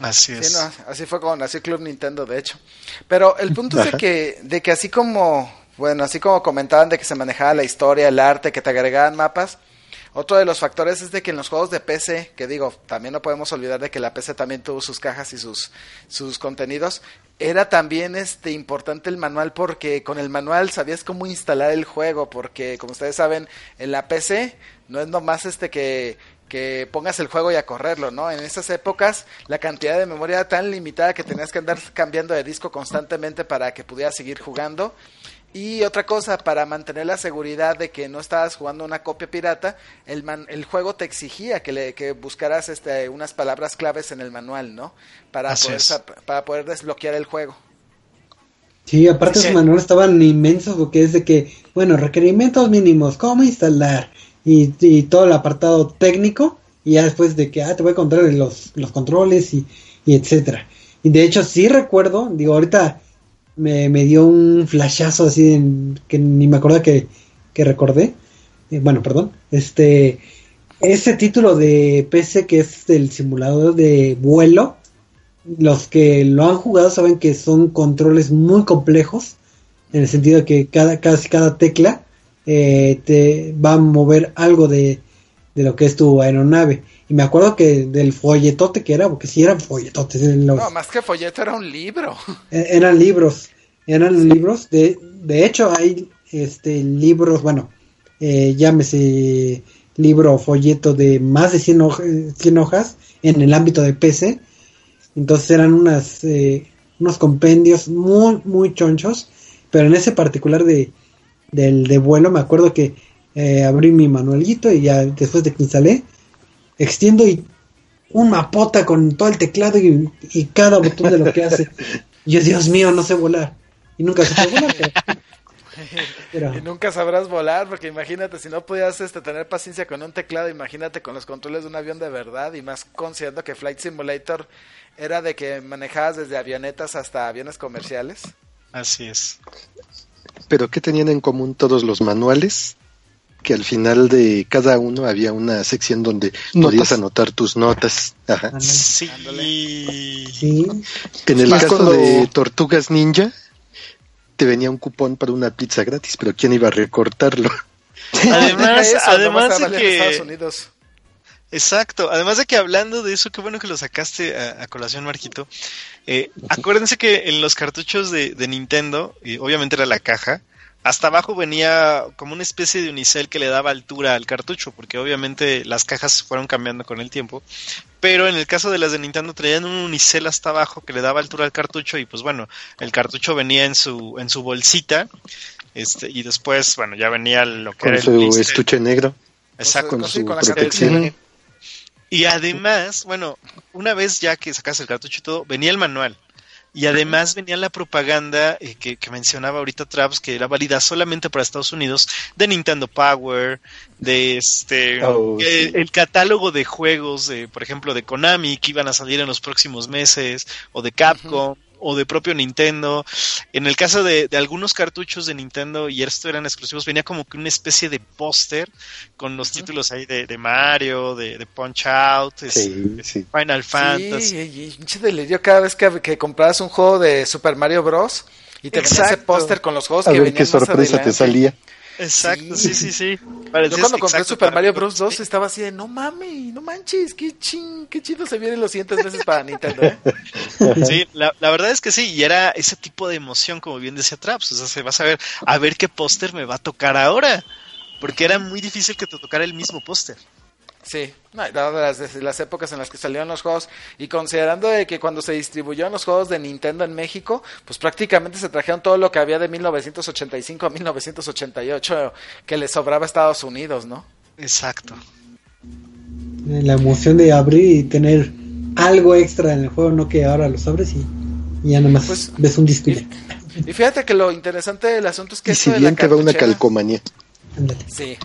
Así es. así fue con así Club Nintendo, de hecho. Pero el punto es de que, de que así como, bueno, así como comentaban de que se manejaba la historia, el arte, que te agregaban mapas, otro de los factores es de que en los juegos de PC, que digo, también no podemos olvidar de que la PC también tuvo sus cajas y sus, sus contenidos, era también este importante el manual porque con el manual sabías cómo instalar el juego, porque como ustedes saben, en la PC no es nomás este que que pongas el juego y a correrlo, ¿no? En esas épocas la cantidad de memoria era tan limitada que tenías que andar cambiando de disco constantemente para que pudieras seguir jugando. Y otra cosa, para mantener la seguridad de que no estabas jugando una copia pirata, el, el juego te exigía que, le, que buscaras este, unas palabras claves en el manual, ¿no? Para, poder, para poder desbloquear el juego. Sí, aparte sí, manual estaban inmensos, porque es de que, bueno, requerimientos mínimos, cómo instalar, y, todo el apartado técnico y ya después de que ah, te voy a contar los, los controles y, etcétera. Y de hecho sí recuerdo, digo, ahorita me, me dio un flashazo así que ni me acuerdo que, que recordé. Eh, bueno, perdón. Este, ese título de PC que es el simulador de vuelo, los que lo han jugado saben que son controles muy complejos, en el sentido de que cada, casi cada tecla eh, te va a mover algo de, de lo que es tu aeronave. Y me acuerdo que del folletote que era, porque si eran folletotes. los- No, más que folleto era un libro. *laughs* eh, eran libros, eran libros. De, de hecho, hay este libros, bueno, eh, llámese libro o folleto de más de 100, hoj- 100 hojas en el ámbito de PC. Entonces eran unas, eh, unos compendios muy, muy chonchos. Pero en ese particular de, del de vuelo, me acuerdo que eh, abrí mi manualito y ya después de que instalé, extiendo y un mapota con todo el teclado y, y cada botón de lo que hace. *laughs* Y yo, Dios mío, no sé volar. Y nunca supe volar. pero- *laughs* pero- Y nunca sabrás volar, porque imagínate, si no podías este, tener paciencia con un teclado, imagínate con los controles de un avión de verdad, y más considerando que Flight Simulator era de que manejabas desde avionetas hasta aviones comerciales. Así es. Pero ¿qué tenían en común todos los manuales? Que al final de cada uno había una sección donde podías anotar tus notas. Ajá. Sí. Sí, En el caso cuando- de Tortugas Ninja, te venía un cupón para una pizza gratis, pero ¿quién iba a recortarlo? Además, *laughs* Eso, además de en Estados que... Unidos. Exacto, además de que hablando de eso, qué bueno que lo sacaste a, a colación, Marquito. Eh, acuérdense que en los cartuchos de, de Nintendo, y obviamente era la caja, hasta abajo venía como una especie de unicel que le daba altura al cartucho, porque obviamente las cajas fueron cambiando con el tiempo. Pero en el caso de las de Nintendo traían un unicel hasta abajo que le daba altura al cartucho y pues bueno, el cartucho venía en su en su bolsita. Este, y después, bueno, ya venía lo que Con era el su blister. estuche negro, Exacto. con Con- su protección. Y además, bueno, una vez ya que sacas el cartucho y todo, venía el manual. Y además venía la propaganda eh, que, que mencionaba ahorita Traps, que era válida solamente para Estados Unidos, de Nintendo Power, de este Oh, eh, sí. el catálogo de juegos, de, por ejemplo, de Konami, que iban a salir en los próximos meses, o de Capcom, o de propio Nintendo. En el caso de, de algunos cartuchos de Nintendo, y esto eran exclusivos, venía como que una especie de póster con los títulos ahí de, de Mario, de, de Punch Out, es- Sí, sí. Final Fantasy. Sí, y, y delirio cada vez que, que comprabas un juego de Super Mario Bros. y te venía ese póster con los juegos A que ver venían qué más sorpresa te salía. Exacto, Sí. sí, sí, sí. Yo cuando compré exacto Super Mario Bros. 2 estaba así de, no mames, no manches, qué ching, qué chido se vienen los siguientes meses para Nintendo, ¿eh? *laughs* Sí, la, la verdad es que sí, y era ese tipo de emoción, como bien decía Traps. O sea, se vas a ver, a ver qué póster me va a tocar ahora. Porque era muy difícil que te tocara el mismo póster. Sí, no, las, épocas en las que salieron los juegos y considerando de que cuando se distribuyeron los juegos de Nintendo en México, pues prácticamente se trajeron todo lo que había de 1985 a 1988 que le sobraba a Estados Unidos, ¿no? Exacto. La emoción de abrir y tener algo extra en el juego, no que ahora los abres y, y ya nada más Pues, ves un disco y fíjate que lo interesante del asunto es que Y si de bien la te va una calcomanía. Ándale. Sí.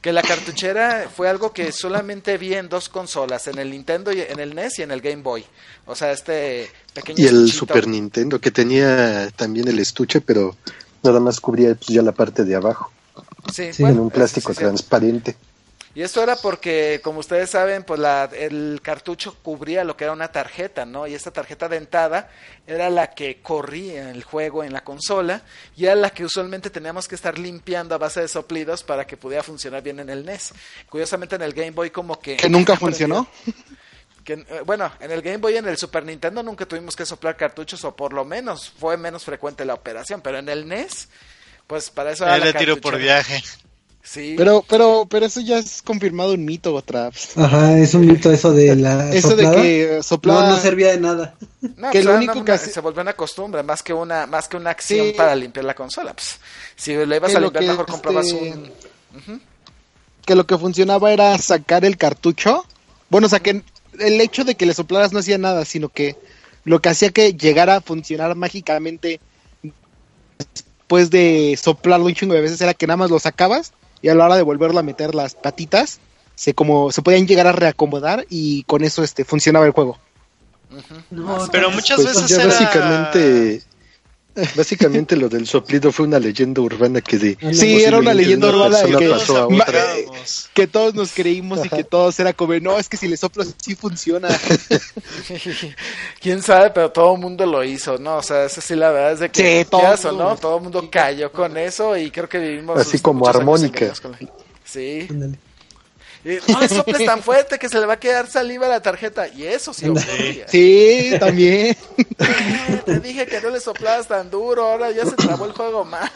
Que la cartuchera fue algo que solamente vi en dos consolas, en el Nintendo y en el NES y en el Game Boy. O sea, este pequeño Y el estuchito. Super Nintendo, que tenía también el estuche, pero nada más cubría pues, ya la parte de abajo, Sí, Sí, bueno, en un plástico sí, sí. transparente. Y esto era porque, como ustedes saben, pues la, el cartucho cubría lo que era una tarjeta, ¿no? Y esta tarjeta dentada era la que corría el juego en la consola y era la que usualmente teníamos que estar limpiando a base de soplidos para que pudiera funcionar bien en el NES. Curiosamente en el Game Boy como que... Que nunca aprendió- funcionó. que, eh, bueno, en el Game Boy y en el Super Nintendo nunca tuvimos que soplar cartuchos o por lo menos fue menos frecuente la operación, pero en el NES, pues para eso era la le tiro por viaje. Sí. Pero, pero, pero eso ya es confirmado un mito, Traps. Ajá, es un mito eso de la *laughs* Eso de soplada. que soplaba. No, no servía de nada. No, *laughs* que pues, lo era único que hace- se volvió una costumbre, más que una, más que una acción Sí. para limpiar la consola. Pues, si le ibas Que a limpiar, que, mejor comprabas este, un. que lo que funcionaba era sacar el cartucho. Bueno, o sea, que el hecho de que le soplaras no hacía nada, sino que lo que hacía que llegara a funcionar mágicamente después de soplarlo un chingo de veces era que nada más lo sacabas y a la hora de volverlo a meter las patitas se como se podían llegar a reacomodar y con eso este funcionaba el juego. No, Pero muchas Pues veces ya era... básicamente Básicamente lo del soplido fue una leyenda urbana que de... Sí, era una leyenda urbana persona que, pasó a ma- otra. Vamos. que todos nos creímos y que todos era como, no, es que si le soplo sí funciona. *laughs* Quién sabe, pero todo el mundo lo hizo, ¿no? O sea, eso sí, la verdad es de que, Sí, todo mundo. no, todo el mundo cayó con eso y creo que vivimos. Así como armónica. la- Sí. Ándale. No le soples tan fuerte que se le va a quedar saliva a la tarjeta. Y eso sí ocurría. Sí, también. Eh, *laughs* Te dije que no le soplabas tan duro, ahora ya se trabó el juego más.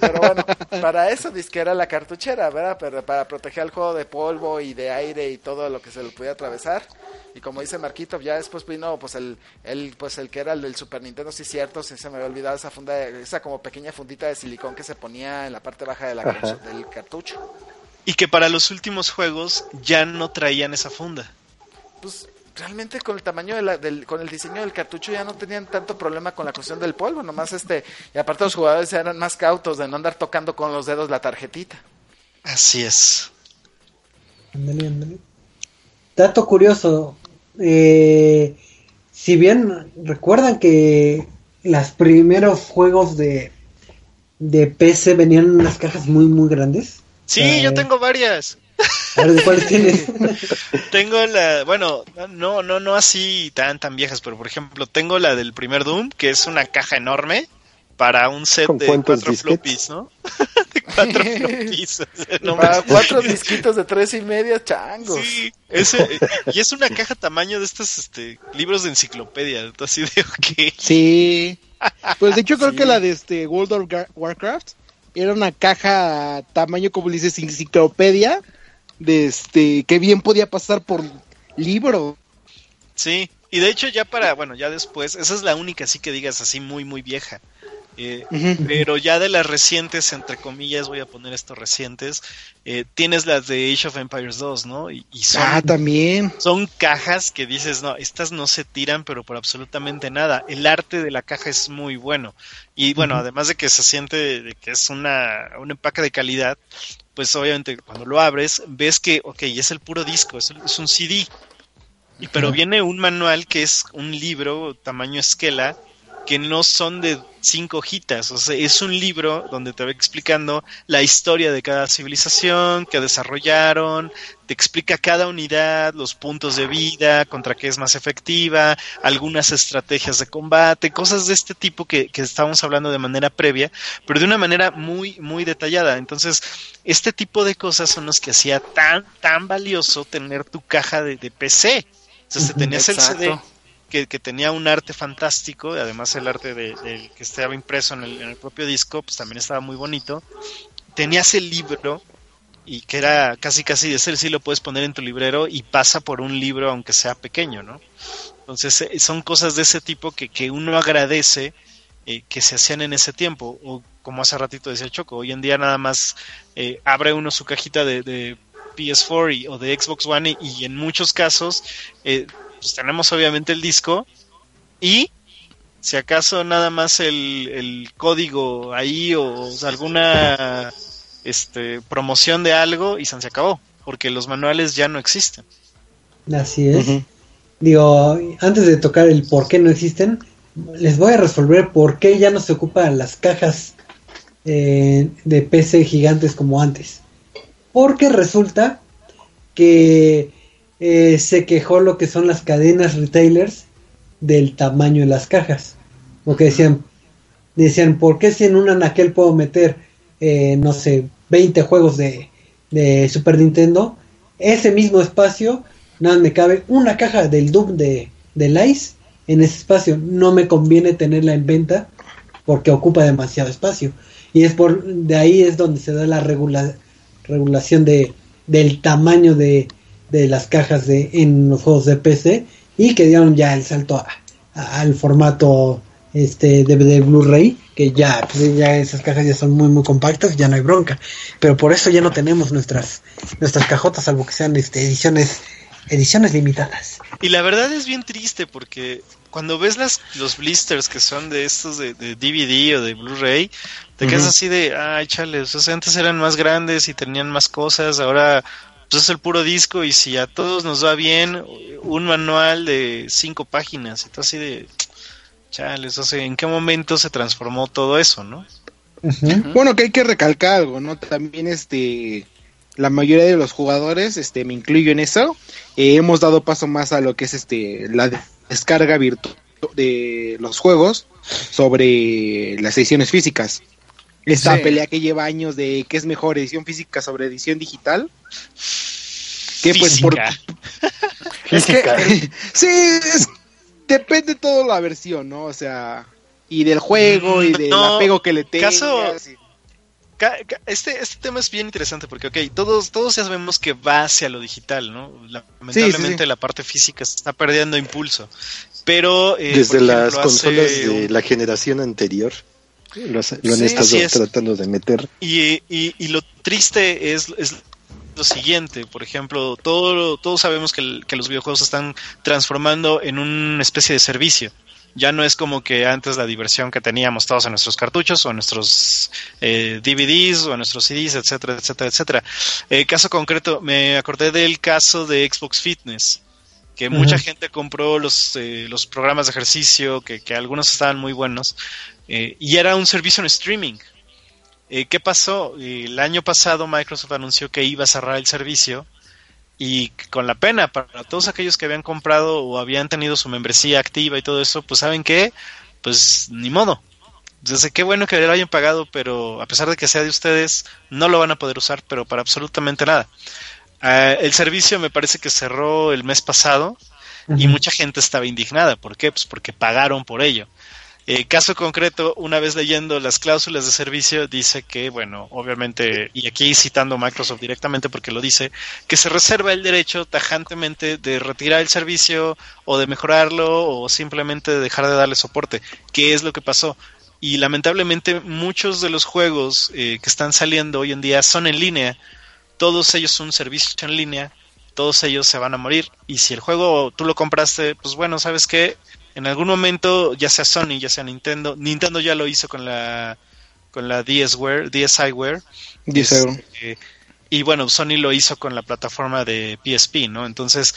Pero bueno, para eso que era la cartuchera, ¿verdad? Pero para proteger el juego de polvo y de aire y todo lo que se le pudiera atravesar. Y como dice Marquito, ya después vino pues el, el pues el que era el del Super Nintendo, sí cierto, sí se me había olvidado esa funda, esa como pequeña fundita de silicón que se ponía en la parte baja de la del cartucho. Y que para los últimos juegos ya no traían esa funda. pues realmente con el tamaño de la, del, con el diseño del cartucho ya no tenían tanto problema con la cuestión del polvo, nomás este, y aparte los jugadores eran más cautos de no andar tocando con los dedos la tarjetita. Así es. Ándale, ándale. Dato curioso. eh, si bien recuerdan que los primeros juegos de, de PC venían en unas cajas muy, muy grandes. Sí, Eh, yo tengo varias. A ver, ¿de cuáles tienes? *laughs* Tengo la, bueno, no, no, no así tan, tan viejas, pero por ejemplo, tengo la del primer Doom, que es una caja enorme para un set ¿Con de cuatro disquetes? floppies, ¿no? *laughs* de cuatro *laughs* floppies. o sea, no Para cuatro disquitos de tres y media, changos. Sí, ese, y es una caja tamaño de estos este, libros de enciclopedia, así de ok. Sí. Pues de hecho creo Sí. que la de este World of Warcraft era una caja tamaño como dices enciclopedia de este que bien podía pasar por libro. Sí, y de hecho ya para, bueno, ya después, esa es la única así que digas así muy, muy vieja. Eh, pero ya de las recientes, entre comillas, voy a poner estos recientes, eh, tienes las de Age of Empires 2, ¿no? Y, y son, Ah, también. son cajas que dices, no, estas no se tiran, pero por absolutamente nada. El arte de la caja es muy bueno. Y bueno, además de que se siente de que es una, un empaque de calidad, pues obviamente cuando lo abres, ves que, ok, es el puro disco, es, es un CD. Y, pero viene un manual que es un libro tamaño esquela que no son de cinco hojitas, o sea, es un libro donde te va explicando la historia de cada civilización que desarrollaron, te explica cada unidad, los puntos de vida, contra qué es más efectiva, algunas estrategias de combate, cosas de este tipo que, que estábamos hablando de manera previa, pero de una manera muy, muy detallada. Entonces, este tipo de cosas son los que hacía tan, tan valioso tener tu caja de, de PC. O sea, tenías el. CD que, tenía un arte fantástico, y además el arte de, que estaba impreso en el, en el propio disco, pues también estaba muy bonito. Tenías el libro y que era casi casi ese sí lo puedes poner en tu librero y pasa por un libro aunque sea pequeño, ¿no? Entonces eh, son cosas de ese tipo que, que uno agradece eh, que se hacían en ese tiempo, o como hace ratito decía Choco, hoy en día nada más eh, abre uno su cajita de, de PS4 y- o de Xbox One y, y en muchos casos eh, pues tenemos obviamente el disco y si acaso nada más el, el código ahí o, alguna este promoción de algo y se acabó porque los manuales ya no existen Así es. Digo, antes de tocar el por qué no existen, les voy a resolver por qué ya no se ocupan las cajas eh, de PC gigantes como antes. Porque resulta que eh, se quejó lo que son las cadenas retailers del tamaño de las cajas. Porque decían, decían, ¿por qué si en un anaquel puedo meter, eh, no sé, 20 juegos de, de Super Nintendo? Ese mismo espacio, nada me cabe una caja del Doom de, de Lice en ese espacio. No me conviene tenerla en venta porque ocupa demasiado espacio. Y es por de ahí es donde se da la regula, regulación de, del tamaño de, de las cajas de en los juegos de PC y que dieron ya el salto a- a- al formato este DVD Blu-ray que ya pues, ya esas cajas ya son muy muy compactas ya no hay bronca. Pero por eso ya no tenemos nuestras nuestras cajotas salvo que sean este ediciones ediciones limitadas. Y la verdad es bien triste porque cuando ves las los blisters que son de estos de, de DVD o de Blu-ray te quedas así de ay chale o sea, antes eran más grandes y tenían más cosas ahora pues es el puro disco y si a todos nos va bien un manual de cinco páginas y todo así de chales, o sea, ¿en qué momento se transformó todo eso, no? Bueno, que hay que recalcar algo, ¿no? También este la mayoría de los jugadores, este, me incluyo en eso, eh, hemos dado paso más a lo que es este la descarga virtual de los juegos sobre las ediciones físicas. Esta Sí. pelea que lleva años de qué es mejor edición física sobre edición digital. Que pues por. Es que *laughs* sí, es- depende todo la versión, ¿no? O sea, y del juego y del No, apego que le tengas. caso- y- Este, este tema es bien interesante porque, ok, todos, todos ya sabemos que va hacia lo digital, ¿no? Lamentablemente sí. la parte física se está perdiendo impulso. Pero, eh, Desde las consolas hace de la generación anterior lo, has- lo han Sí, estado es. tratando de meter. Y, y, y lo triste es, es lo siguiente, por ejemplo, todo, todos sabemos que, el- que los videojuegos se están transformando en una especie de servicio. Ya no es como que antes la diversión que teníamos todos en nuestros cartuchos o en nuestros eh, DVDs o en nuestros CDs, etcétera, etcétera, etcétera. Eh, caso concreto, me acordé del caso de Xbox Fitness, que mucha gente compró los, eh, los programas de ejercicio, que, que algunos estaban muy buenos, eh, y era un servicio en streaming. Eh, ¿Qué pasó? Eh, El año pasado Microsoft anunció que iba a cerrar el servicio y con la pena para todos aquellos que habían comprado o habían tenido su membresía activa y todo eso, pues saben qué, pues ni modo. Entonces, qué bueno que lo hayan pagado, pero a pesar de que sea de ustedes, no lo van a poder usar, pero para absolutamente nada. Ah, el servicio me parece que cerró el mes pasado y mucha gente estaba indignada. ¿Por qué? Pues porque pagaron por ello. Eh, caso concreto, una vez leyendo las cláusulas de servicio, dice que, bueno, obviamente, y aquí citando Microsoft directamente porque lo dice, que se reserva el derecho tajantemente de retirar el servicio o de mejorarlo o simplemente de dejar de darle soporte, que es lo que pasó. Y lamentablemente muchos de los juegos eh, que están saliendo hoy en día son en línea, todos ellos son servicios en línea, todos ellos se van a morir. Y si el juego tú lo compraste, pues bueno, ¿sabes qué? En algún momento, ya sea Sony, ya sea Nintendo, Nintendo ya lo hizo con la con la DSware, DSiWare. Dice, Este, y bueno, Sony lo hizo con la plataforma de PSP, ¿no? Entonces,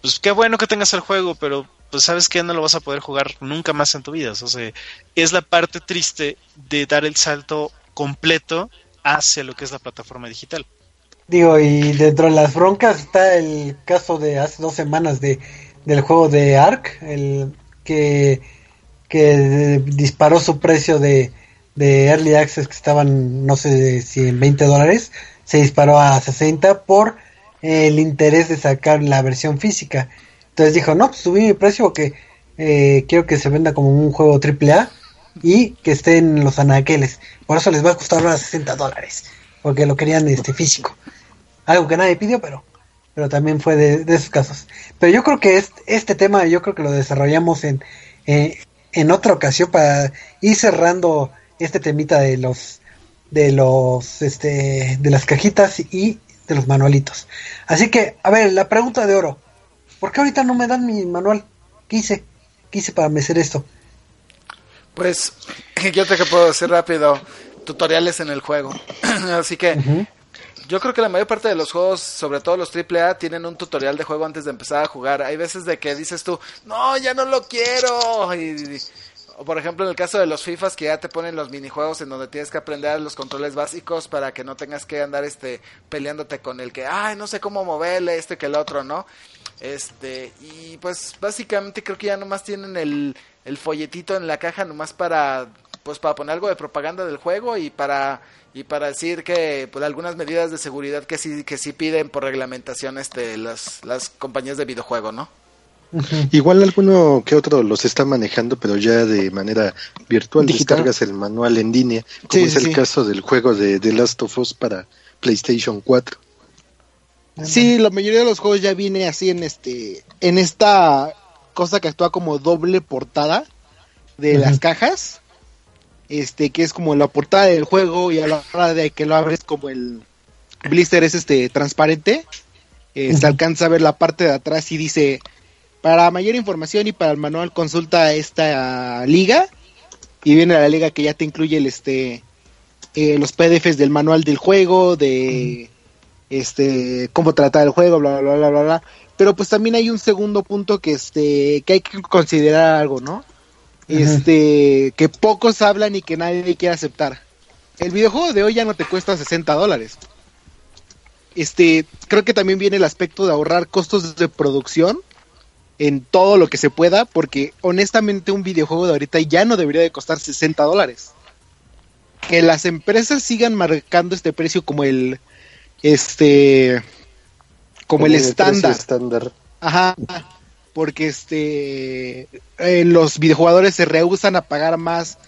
pues qué bueno que tengas el juego, pero pues sabes que no lo vas a poder jugar nunca más en tu vida. O sea, es la parte triste de dar el salto completo hacia lo que es la plataforma digital. Digo, y dentro de las broncas está el caso de hace dos semanas de del juego de Ark, el que, que disparó su precio de, de Early Access que estaban, no sé si en 20 dólares, se disparó a 60 por el interés de sacar la versión física. Entonces dijo, no, pues subí mi precio porque eh, quiero que se venda como un juego AAA y que esté en los anaqueles. Por eso les va a costar ahora 60 dólares, porque lo querían este físico. Algo que nadie pidió, pero pero también fue de, de esos casos. Pero yo creo que este, este tema, yo creo que lo desarrollamos en, eh, en otra ocasión para ir cerrando este temita de los de los este de las cajitas y de los manualitos. Así que, a ver, la pregunta de oro. ¿Por qué ahorita no me dan mi manual? ¿Qué hice? ¿Qué hice para merecer esto? Pues *laughs* yo te que puedo decir rápido, tutoriales en el juego. *clears throat* Así que. Yo creo que la mayor parte de los juegos, sobre todo los AAA, tienen un tutorial de juego antes de empezar a jugar. Hay veces de que dices tú, no, ya no lo quiero. Y, o por ejemplo, en el caso de los FIFAs que ya te ponen los minijuegos en donde tienes que aprender los controles básicos para que no tengas que andar este peleándote con el que, ay, no sé cómo moverle este que el otro, ¿no? Este, y pues básicamente creo que ya nomás tienen el, el folletito en la caja nomás para pues para poner algo de propaganda del juego y para y para decir que pues algunas medidas de seguridad que sí que sí piden por reglamentación este las las compañías de videojuego, ¿no? Igual alguno que otro los está manejando, pero ya de manera virtual. Digital. Descargas el manual en línea, como Sí, es sí, el caso del juego de The Last of Us para PlayStation 4. Sí, la mayoría de los juegos ya viene así en este, en esta cosa que actúa como doble portada de las cajas, este, que es como la portada del juego y a la hora de que lo abres como el blister es este transparente, eh, se Ujú. alcanza a ver la parte de atrás y dice para mayor información y para el manual consulta esta liga y viene la liga que ya te incluye el este eh, los PDFs del manual del juego de este cómo tratar el juego bla bla bla bla bla. Pero pues también hay un segundo punto que este que hay que considerar algo no este, que pocos hablan y que nadie quiere aceptar. El videojuego de hoy ya no te cuesta 60 dólares. Este, creo que también viene el aspecto de ahorrar costos de producción en todo lo que se pueda, porque honestamente un videojuego de ahorita ya no debería de costar 60 dólares. Que las empresas sigan marcando este precio como el, este, como, el estándar. estándar. Ajá, porque este, eh, los videojugadores se rehusan a pagar más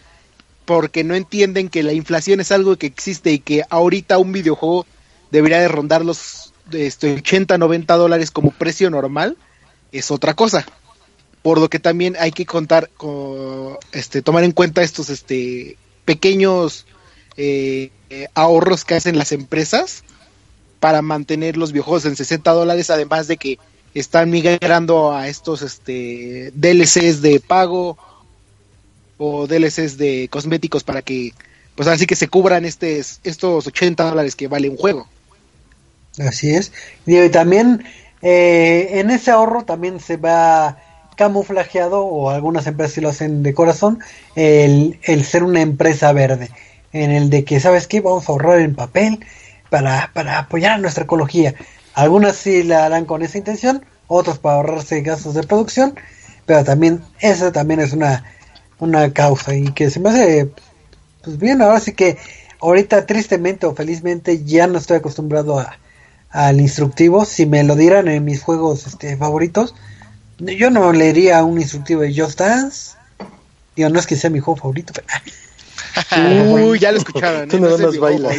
porque no entienden que la inflación es algo que existe y que ahorita un videojuego debería de rondar los este, 80, 90 dólares como precio normal, es otra cosa. Por lo que también hay que contar, con, este, tomar en cuenta estos este, pequeños eh, eh, ahorros que hacen las empresas para mantener los videojuegos en 60 dólares, además de que están migrando a estos este, DLCs de pago o DLCs de cosméticos para que, pues así que se cubran este, estos 80 dólares que vale un juego. Así es. Y también eh, en ese ahorro también se va camuflajeado, o algunas empresas sí lo hacen de corazón, el, el ser una empresa verde. En el de que, ¿sabes qué? Vamos a ahorrar en papel para, para apoyar nuestra ecología. Algunas sí la harán con esa intención, otras para ahorrarse gastos de producción, pero también esa también es una, una causa y que se me hace pues bien, ahora sí que ahorita tristemente o felizmente ya no estoy acostumbrado a, al instructivo. Si me lo dieran en mis juegos este, favoritos, yo no leería un instructivo de Just Dance. Digo, no es que sea mi juego favorito, pero... *laughs* Uy, ya lo *laughs* escucharon. Tú nada más bailas.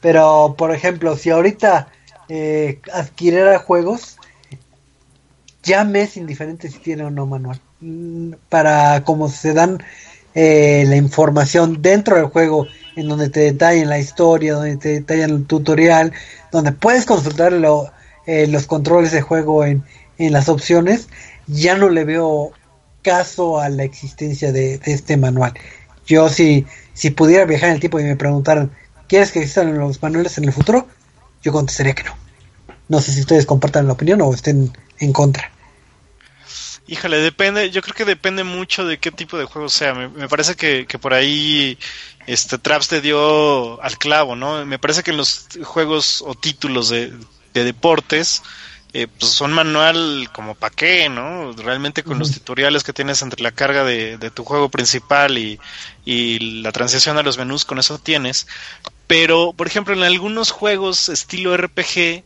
Pero, por ejemplo, si ahorita eh, adquiriera juegos, ya me es indiferente si tiene o no manual. Mm, para como se dan eh, la información dentro del juego en donde te detallan la historia, donde te detallan el tutorial, donde puedes consultar eh, los controles de juego en, en, las opciones, ya no le veo caso a la existencia de, este manual. Yo si, si pudiera viajar en el tiempo y me preguntaran, ¿quieres que existan los manuales en el futuro? Yo contestaría que no. No sé si ustedes compartan la opinión o estén en contra. Híjole, depende, yo creo que depende mucho de qué tipo de juego sea. Me, parece que, que, por ahí este Traps te dio al clavo, ¿no? Me parece que los juegos o títulos de, de deportes eh, pues son manual como pa' qué, ¿no? Realmente con los tutoriales que tienes entre la carga de, de tu juego principal y, y, la transición a los menús, con eso tienes. Pero, por ejemplo, en algunos juegos estilo RPG,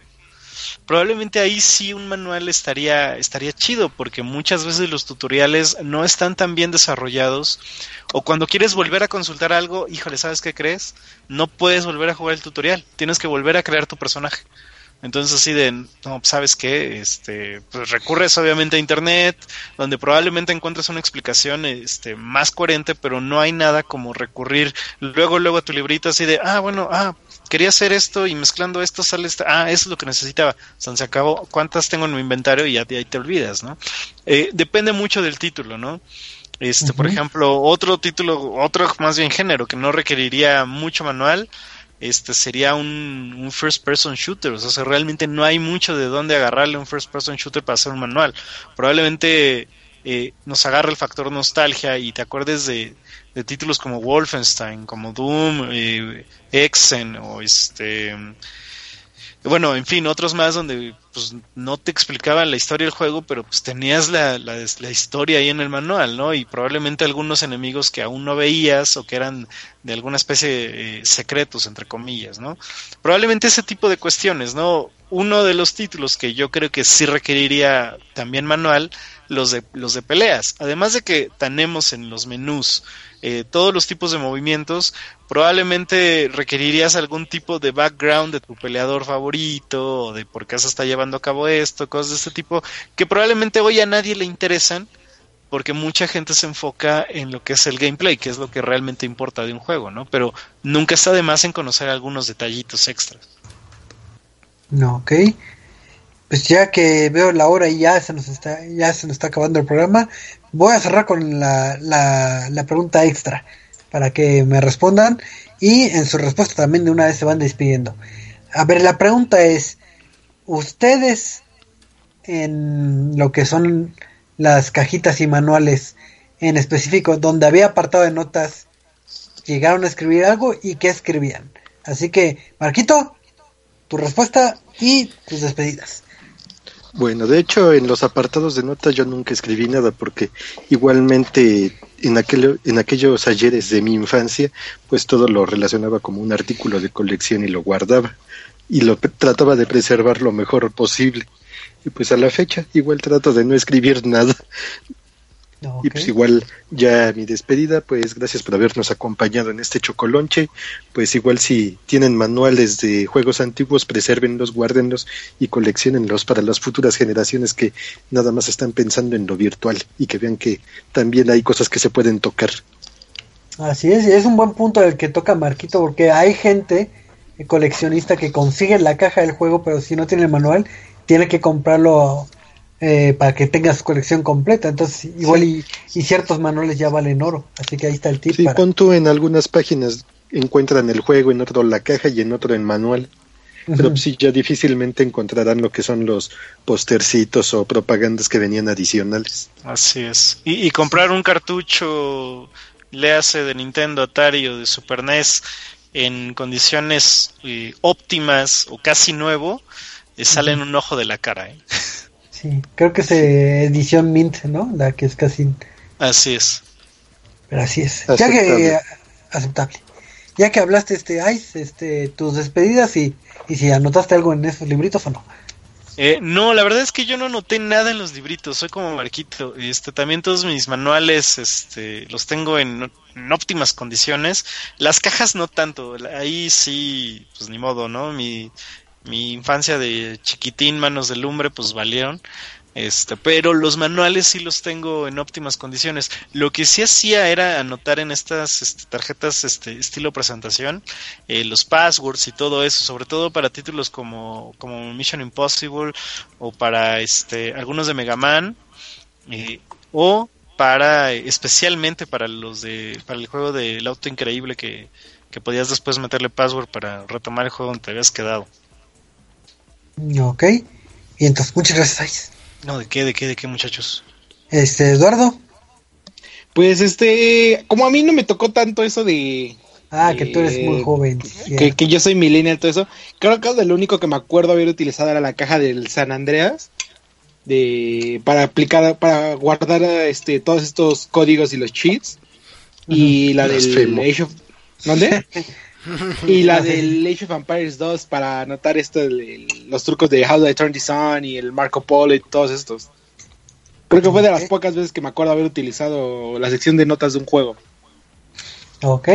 probablemente ahí sí un manual estaría, estaría chido, porque muchas veces los tutoriales no están tan bien desarrollados, o cuando quieres volver a consultar algo, híjole, ¿sabes qué crees? No puedes volver a jugar el tutorial, tienes que volver a crear tu personaje. Entonces así de, no, ¿sabes qué? Este, pues recurres obviamente a internet, donde probablemente encuentres una explicación este, más coherente, pero no hay nada como recurrir luego, luego a tu librito así de, ah, bueno, ah, quería hacer esto y mezclando esto sale esta, ah, eso es lo que necesitaba. O sea, se acabó, ¿cuántas tengo en mi inventario? Y ya ahí te olvidas, ¿no? Eh, depende mucho del título, ¿no? Este, por ejemplo, otro título, otro más bien género que no requeriría mucho manual, este sería un, un, first person shooter. O sea, realmente no hay mucho de dónde agarrarle un first person shooter para hacer un manual. Probablemente eh, nos agarra el factor nostalgia y te acuerdes de, de títulos como Wolfenstein, como Doom, eh, Exen o este bueno, en fin, otros más donde pues no te explicaban la historia del juego, pero pues tenías la, la, historia ahí en el manual, ¿no? Y probablemente algunos enemigos que aún no veías o que eran de alguna especie de eh, secretos, entre comillas, ¿no? Probablemente ese tipo de cuestiones, ¿no? Uno de los títulos que yo creo que sí requeriría también manual, los de, los de peleas. Además de que tenemos en los menús eh, todos los tipos de movimientos, probablemente requerirías algún tipo de background de tu peleador favorito, o de por qué se está llevando a cabo esto, cosas de este tipo, que probablemente hoy a nadie le interesan, porque mucha gente se enfoca en lo que es el gameplay, que es lo que realmente importa de un juego, ¿no? Pero nunca está de más en conocer algunos detallitos extras. No, ok. Pues ya que veo la hora y ya se nos está, ya se nos está acabando el programa, voy a cerrar con la, la, pregunta extra para que me respondan y en su respuesta también de una vez se van despidiendo. A ver, la pregunta es, ¿ustedes en lo que son las cajitas y manuales en específico donde había apartado de notas, llegaron a escribir algo y qué escribían. Así que, Marquito, tu respuesta y tus despedidas. Bueno, de hecho, en los apartados de notas yo nunca escribí nada porque igualmente en, aquel, en aquellos ayeres de mi infancia, pues todo lo relacionaba como un artículo de colección y lo guardaba y lo trataba de preservar lo mejor posible. Y pues a la fecha igual trato de no escribir nada. Y pues igual ya mi despedida, pues gracias por habernos acompañado en este chocolonche. Pues igual si tienen manuales de juegos antiguos, presérvenlos, guárdenlos y coleccionenlos para las futuras generaciones que nada más están pensando en lo virtual y que vean que también hay cosas que se pueden tocar. Así es, es un buen punto el que toca Marquito, porque hay gente coleccionista que consigue la caja del juego, pero si no tiene el manual, tiene que comprarlo eh, para que tenga su colección completa. Entonces, igual y, ciertos manuales ya valen oro. Así que ahí está el tip. Sí, pon tú en algunas páginas encuentran el juego, en otro la caja y en otro el manual. Pero sí, ya difícilmente encontrarán lo que son los postercitos o propagandas que venían adicionales. Así es. Y, comprar un cartucho, le hace de Nintendo, Atari o de Super NES en condiciones eh, óptimas o casi nuevo, eh, sale en un ojo de la cara. ¿eh? *laughs* Sí, creo que es edición Mint, ¿no? La que es casi. Así es. Pero así es. Ya que. Aceptable. Ya que hablaste, este, Ice, este, tus despedidas y, y si anotaste algo en esos libritos o no. Eh, no, la verdad es que yo no anoté nada en los libritos, soy como Marquito. Este, también todos mis manuales este, los tengo en, en, óptimas condiciones. Las cajas no tanto, ahí sí, pues ni modo, ¿no? Mi, mi infancia de chiquitín, manos de lumbre, pues valieron. Este, pero los manuales sí los tengo en óptimas condiciones. Lo que sí hacía era anotar en estas este, tarjetas este, estilo presentación eh, los passwords y todo eso, sobre todo para títulos como, como Mission Impossible o para este, algunos de Mega Man eh, o para especialmente para los de para el juego del auto increíble que, que podías después meterle password para retomar el juego donde te habías quedado. Ok. Y entonces, muchas gracias, No, ¿de qué, de qué, de qué, muchachos? Este, Eduardo. Pues este, como a mí no me tocó tanto eso de... Ah, que tú eres muy joven. Que, que, yo soy millennial, todo eso. Creo que lo único que me acuerdo haber utilizado era la caja del San Andreas. De, para aplicar, para guardar este, todos estos códigos y los cheats. Y la del Age of... ¿Dónde? *laughs* *laughs* y la *laughs* del Age of Empires 2 para anotar esto, los trucos de How Do I Turn This On y el Marco Polo y todos estos. Creo que fue de las pocas veces que me acuerdo haber utilizado la sección de notas de un juego. Ok.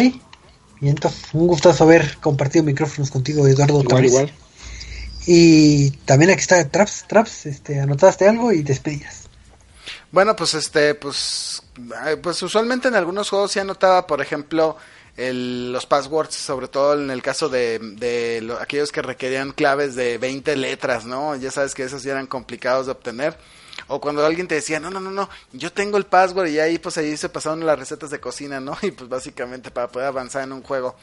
Y entonces, un gustazo haber compartido micrófonos contigo, Eduardo. Igual, igual. Y también aquí está Traps, Traps, este, anotaste algo y despedías. Bueno, pues este, pues, pues usualmente en algunos juegos se anotaba, por ejemplo, los passwords, sobre todo en el caso de, de aquellos que requerían claves de 20 letras, ¿no? Ya sabes que esos ya eran complicados de obtener. O cuando alguien te decía, no, no, no, no, yo tengo el password y ahí pues ahí se pasaron las recetas de cocina, ¿no? *laughs* Y pues básicamente para poder avanzar en un juego.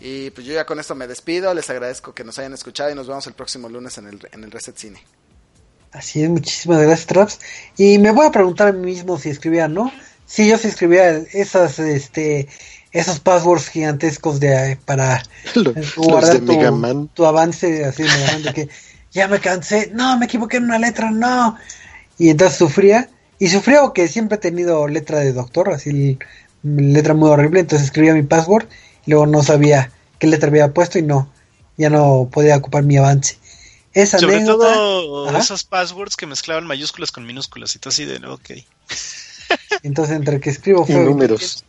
Y pues yo ya con esto me despido, les agradezco que nos hayan escuchado y nos vemos el próximo lunes en el, en el Reset Cine. Así es, muchísimas gracias, Traps. Y me voy a preguntar a mí mismo si escribía, ¿no? Sí, yo sí escribía esas, este, esos passwords gigantescos de eh, para guardar tu, avance así de que *laughs* ya me cansé, no, me equivoqué en una letra, no. Y entonces sufría, y sufría que siempre he tenido letra de doctor, así letra muy horrible, entonces escribía mi password y luego no sabía qué letra había puesto y no, ya no podía ocupar mi avance. Esa Sobre todo esos passwords que mezclaban mayúsculas con minúsculas y todo así de, ok. Entonces entre que escribo fue números.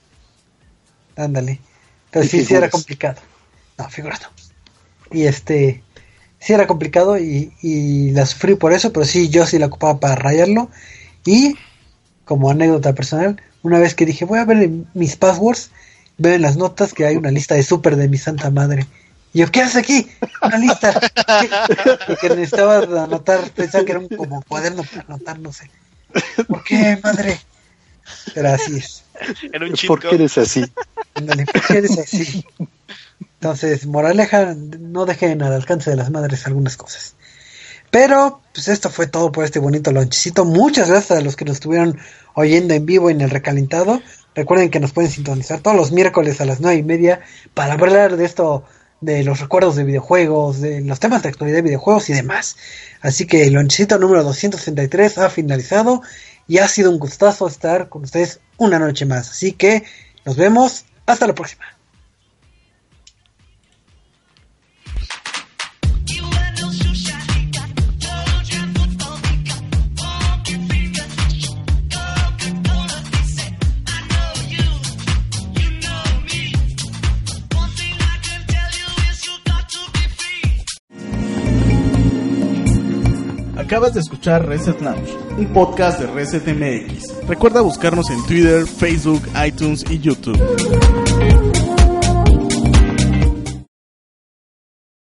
Ándale. Entonces sí, sí era complicado. No, figurado. Y este, sí era complicado y, y, la sufrí por eso, pero sí, yo sí la ocupaba para rayarlo. Y, como anécdota personal, una vez que dije, voy a ver mis passwords, veo en las notas que hay una lista de súper de mi santa madre. Y yo, ¿qué hace aquí? Una lista. *laughs* Porque necesitaba anotar, pensaba que era un como cuaderno para anotar, no sé. ¿Por qué, madre? Pero así es. *laughs* ¿Por qué eres así? *laughs* ¿por qué eres así? Entonces, moraleja, no dejen al alcance de las madres algunas cosas. Pero, pues esto fue todo por este bonito lonchecito. Muchas gracias a los que nos estuvieron oyendo en vivo en el recalentado. Recuerden que nos pueden sintonizar todos los miércoles a las nueve y media para hablar de esto, de los recuerdos de videojuegos, de los temas de actualidad de videojuegos y demás. Así que el lonchecito número 263 ha finalizado y ha sido un gustazo estar con ustedes una noche más. Así que nos vemos. Hasta la próxima. Acabas de escuchar Reset Lounge, un podcast de Reset MX. Recuerda buscarnos en Twitter, Facebook, iTunes y YouTube.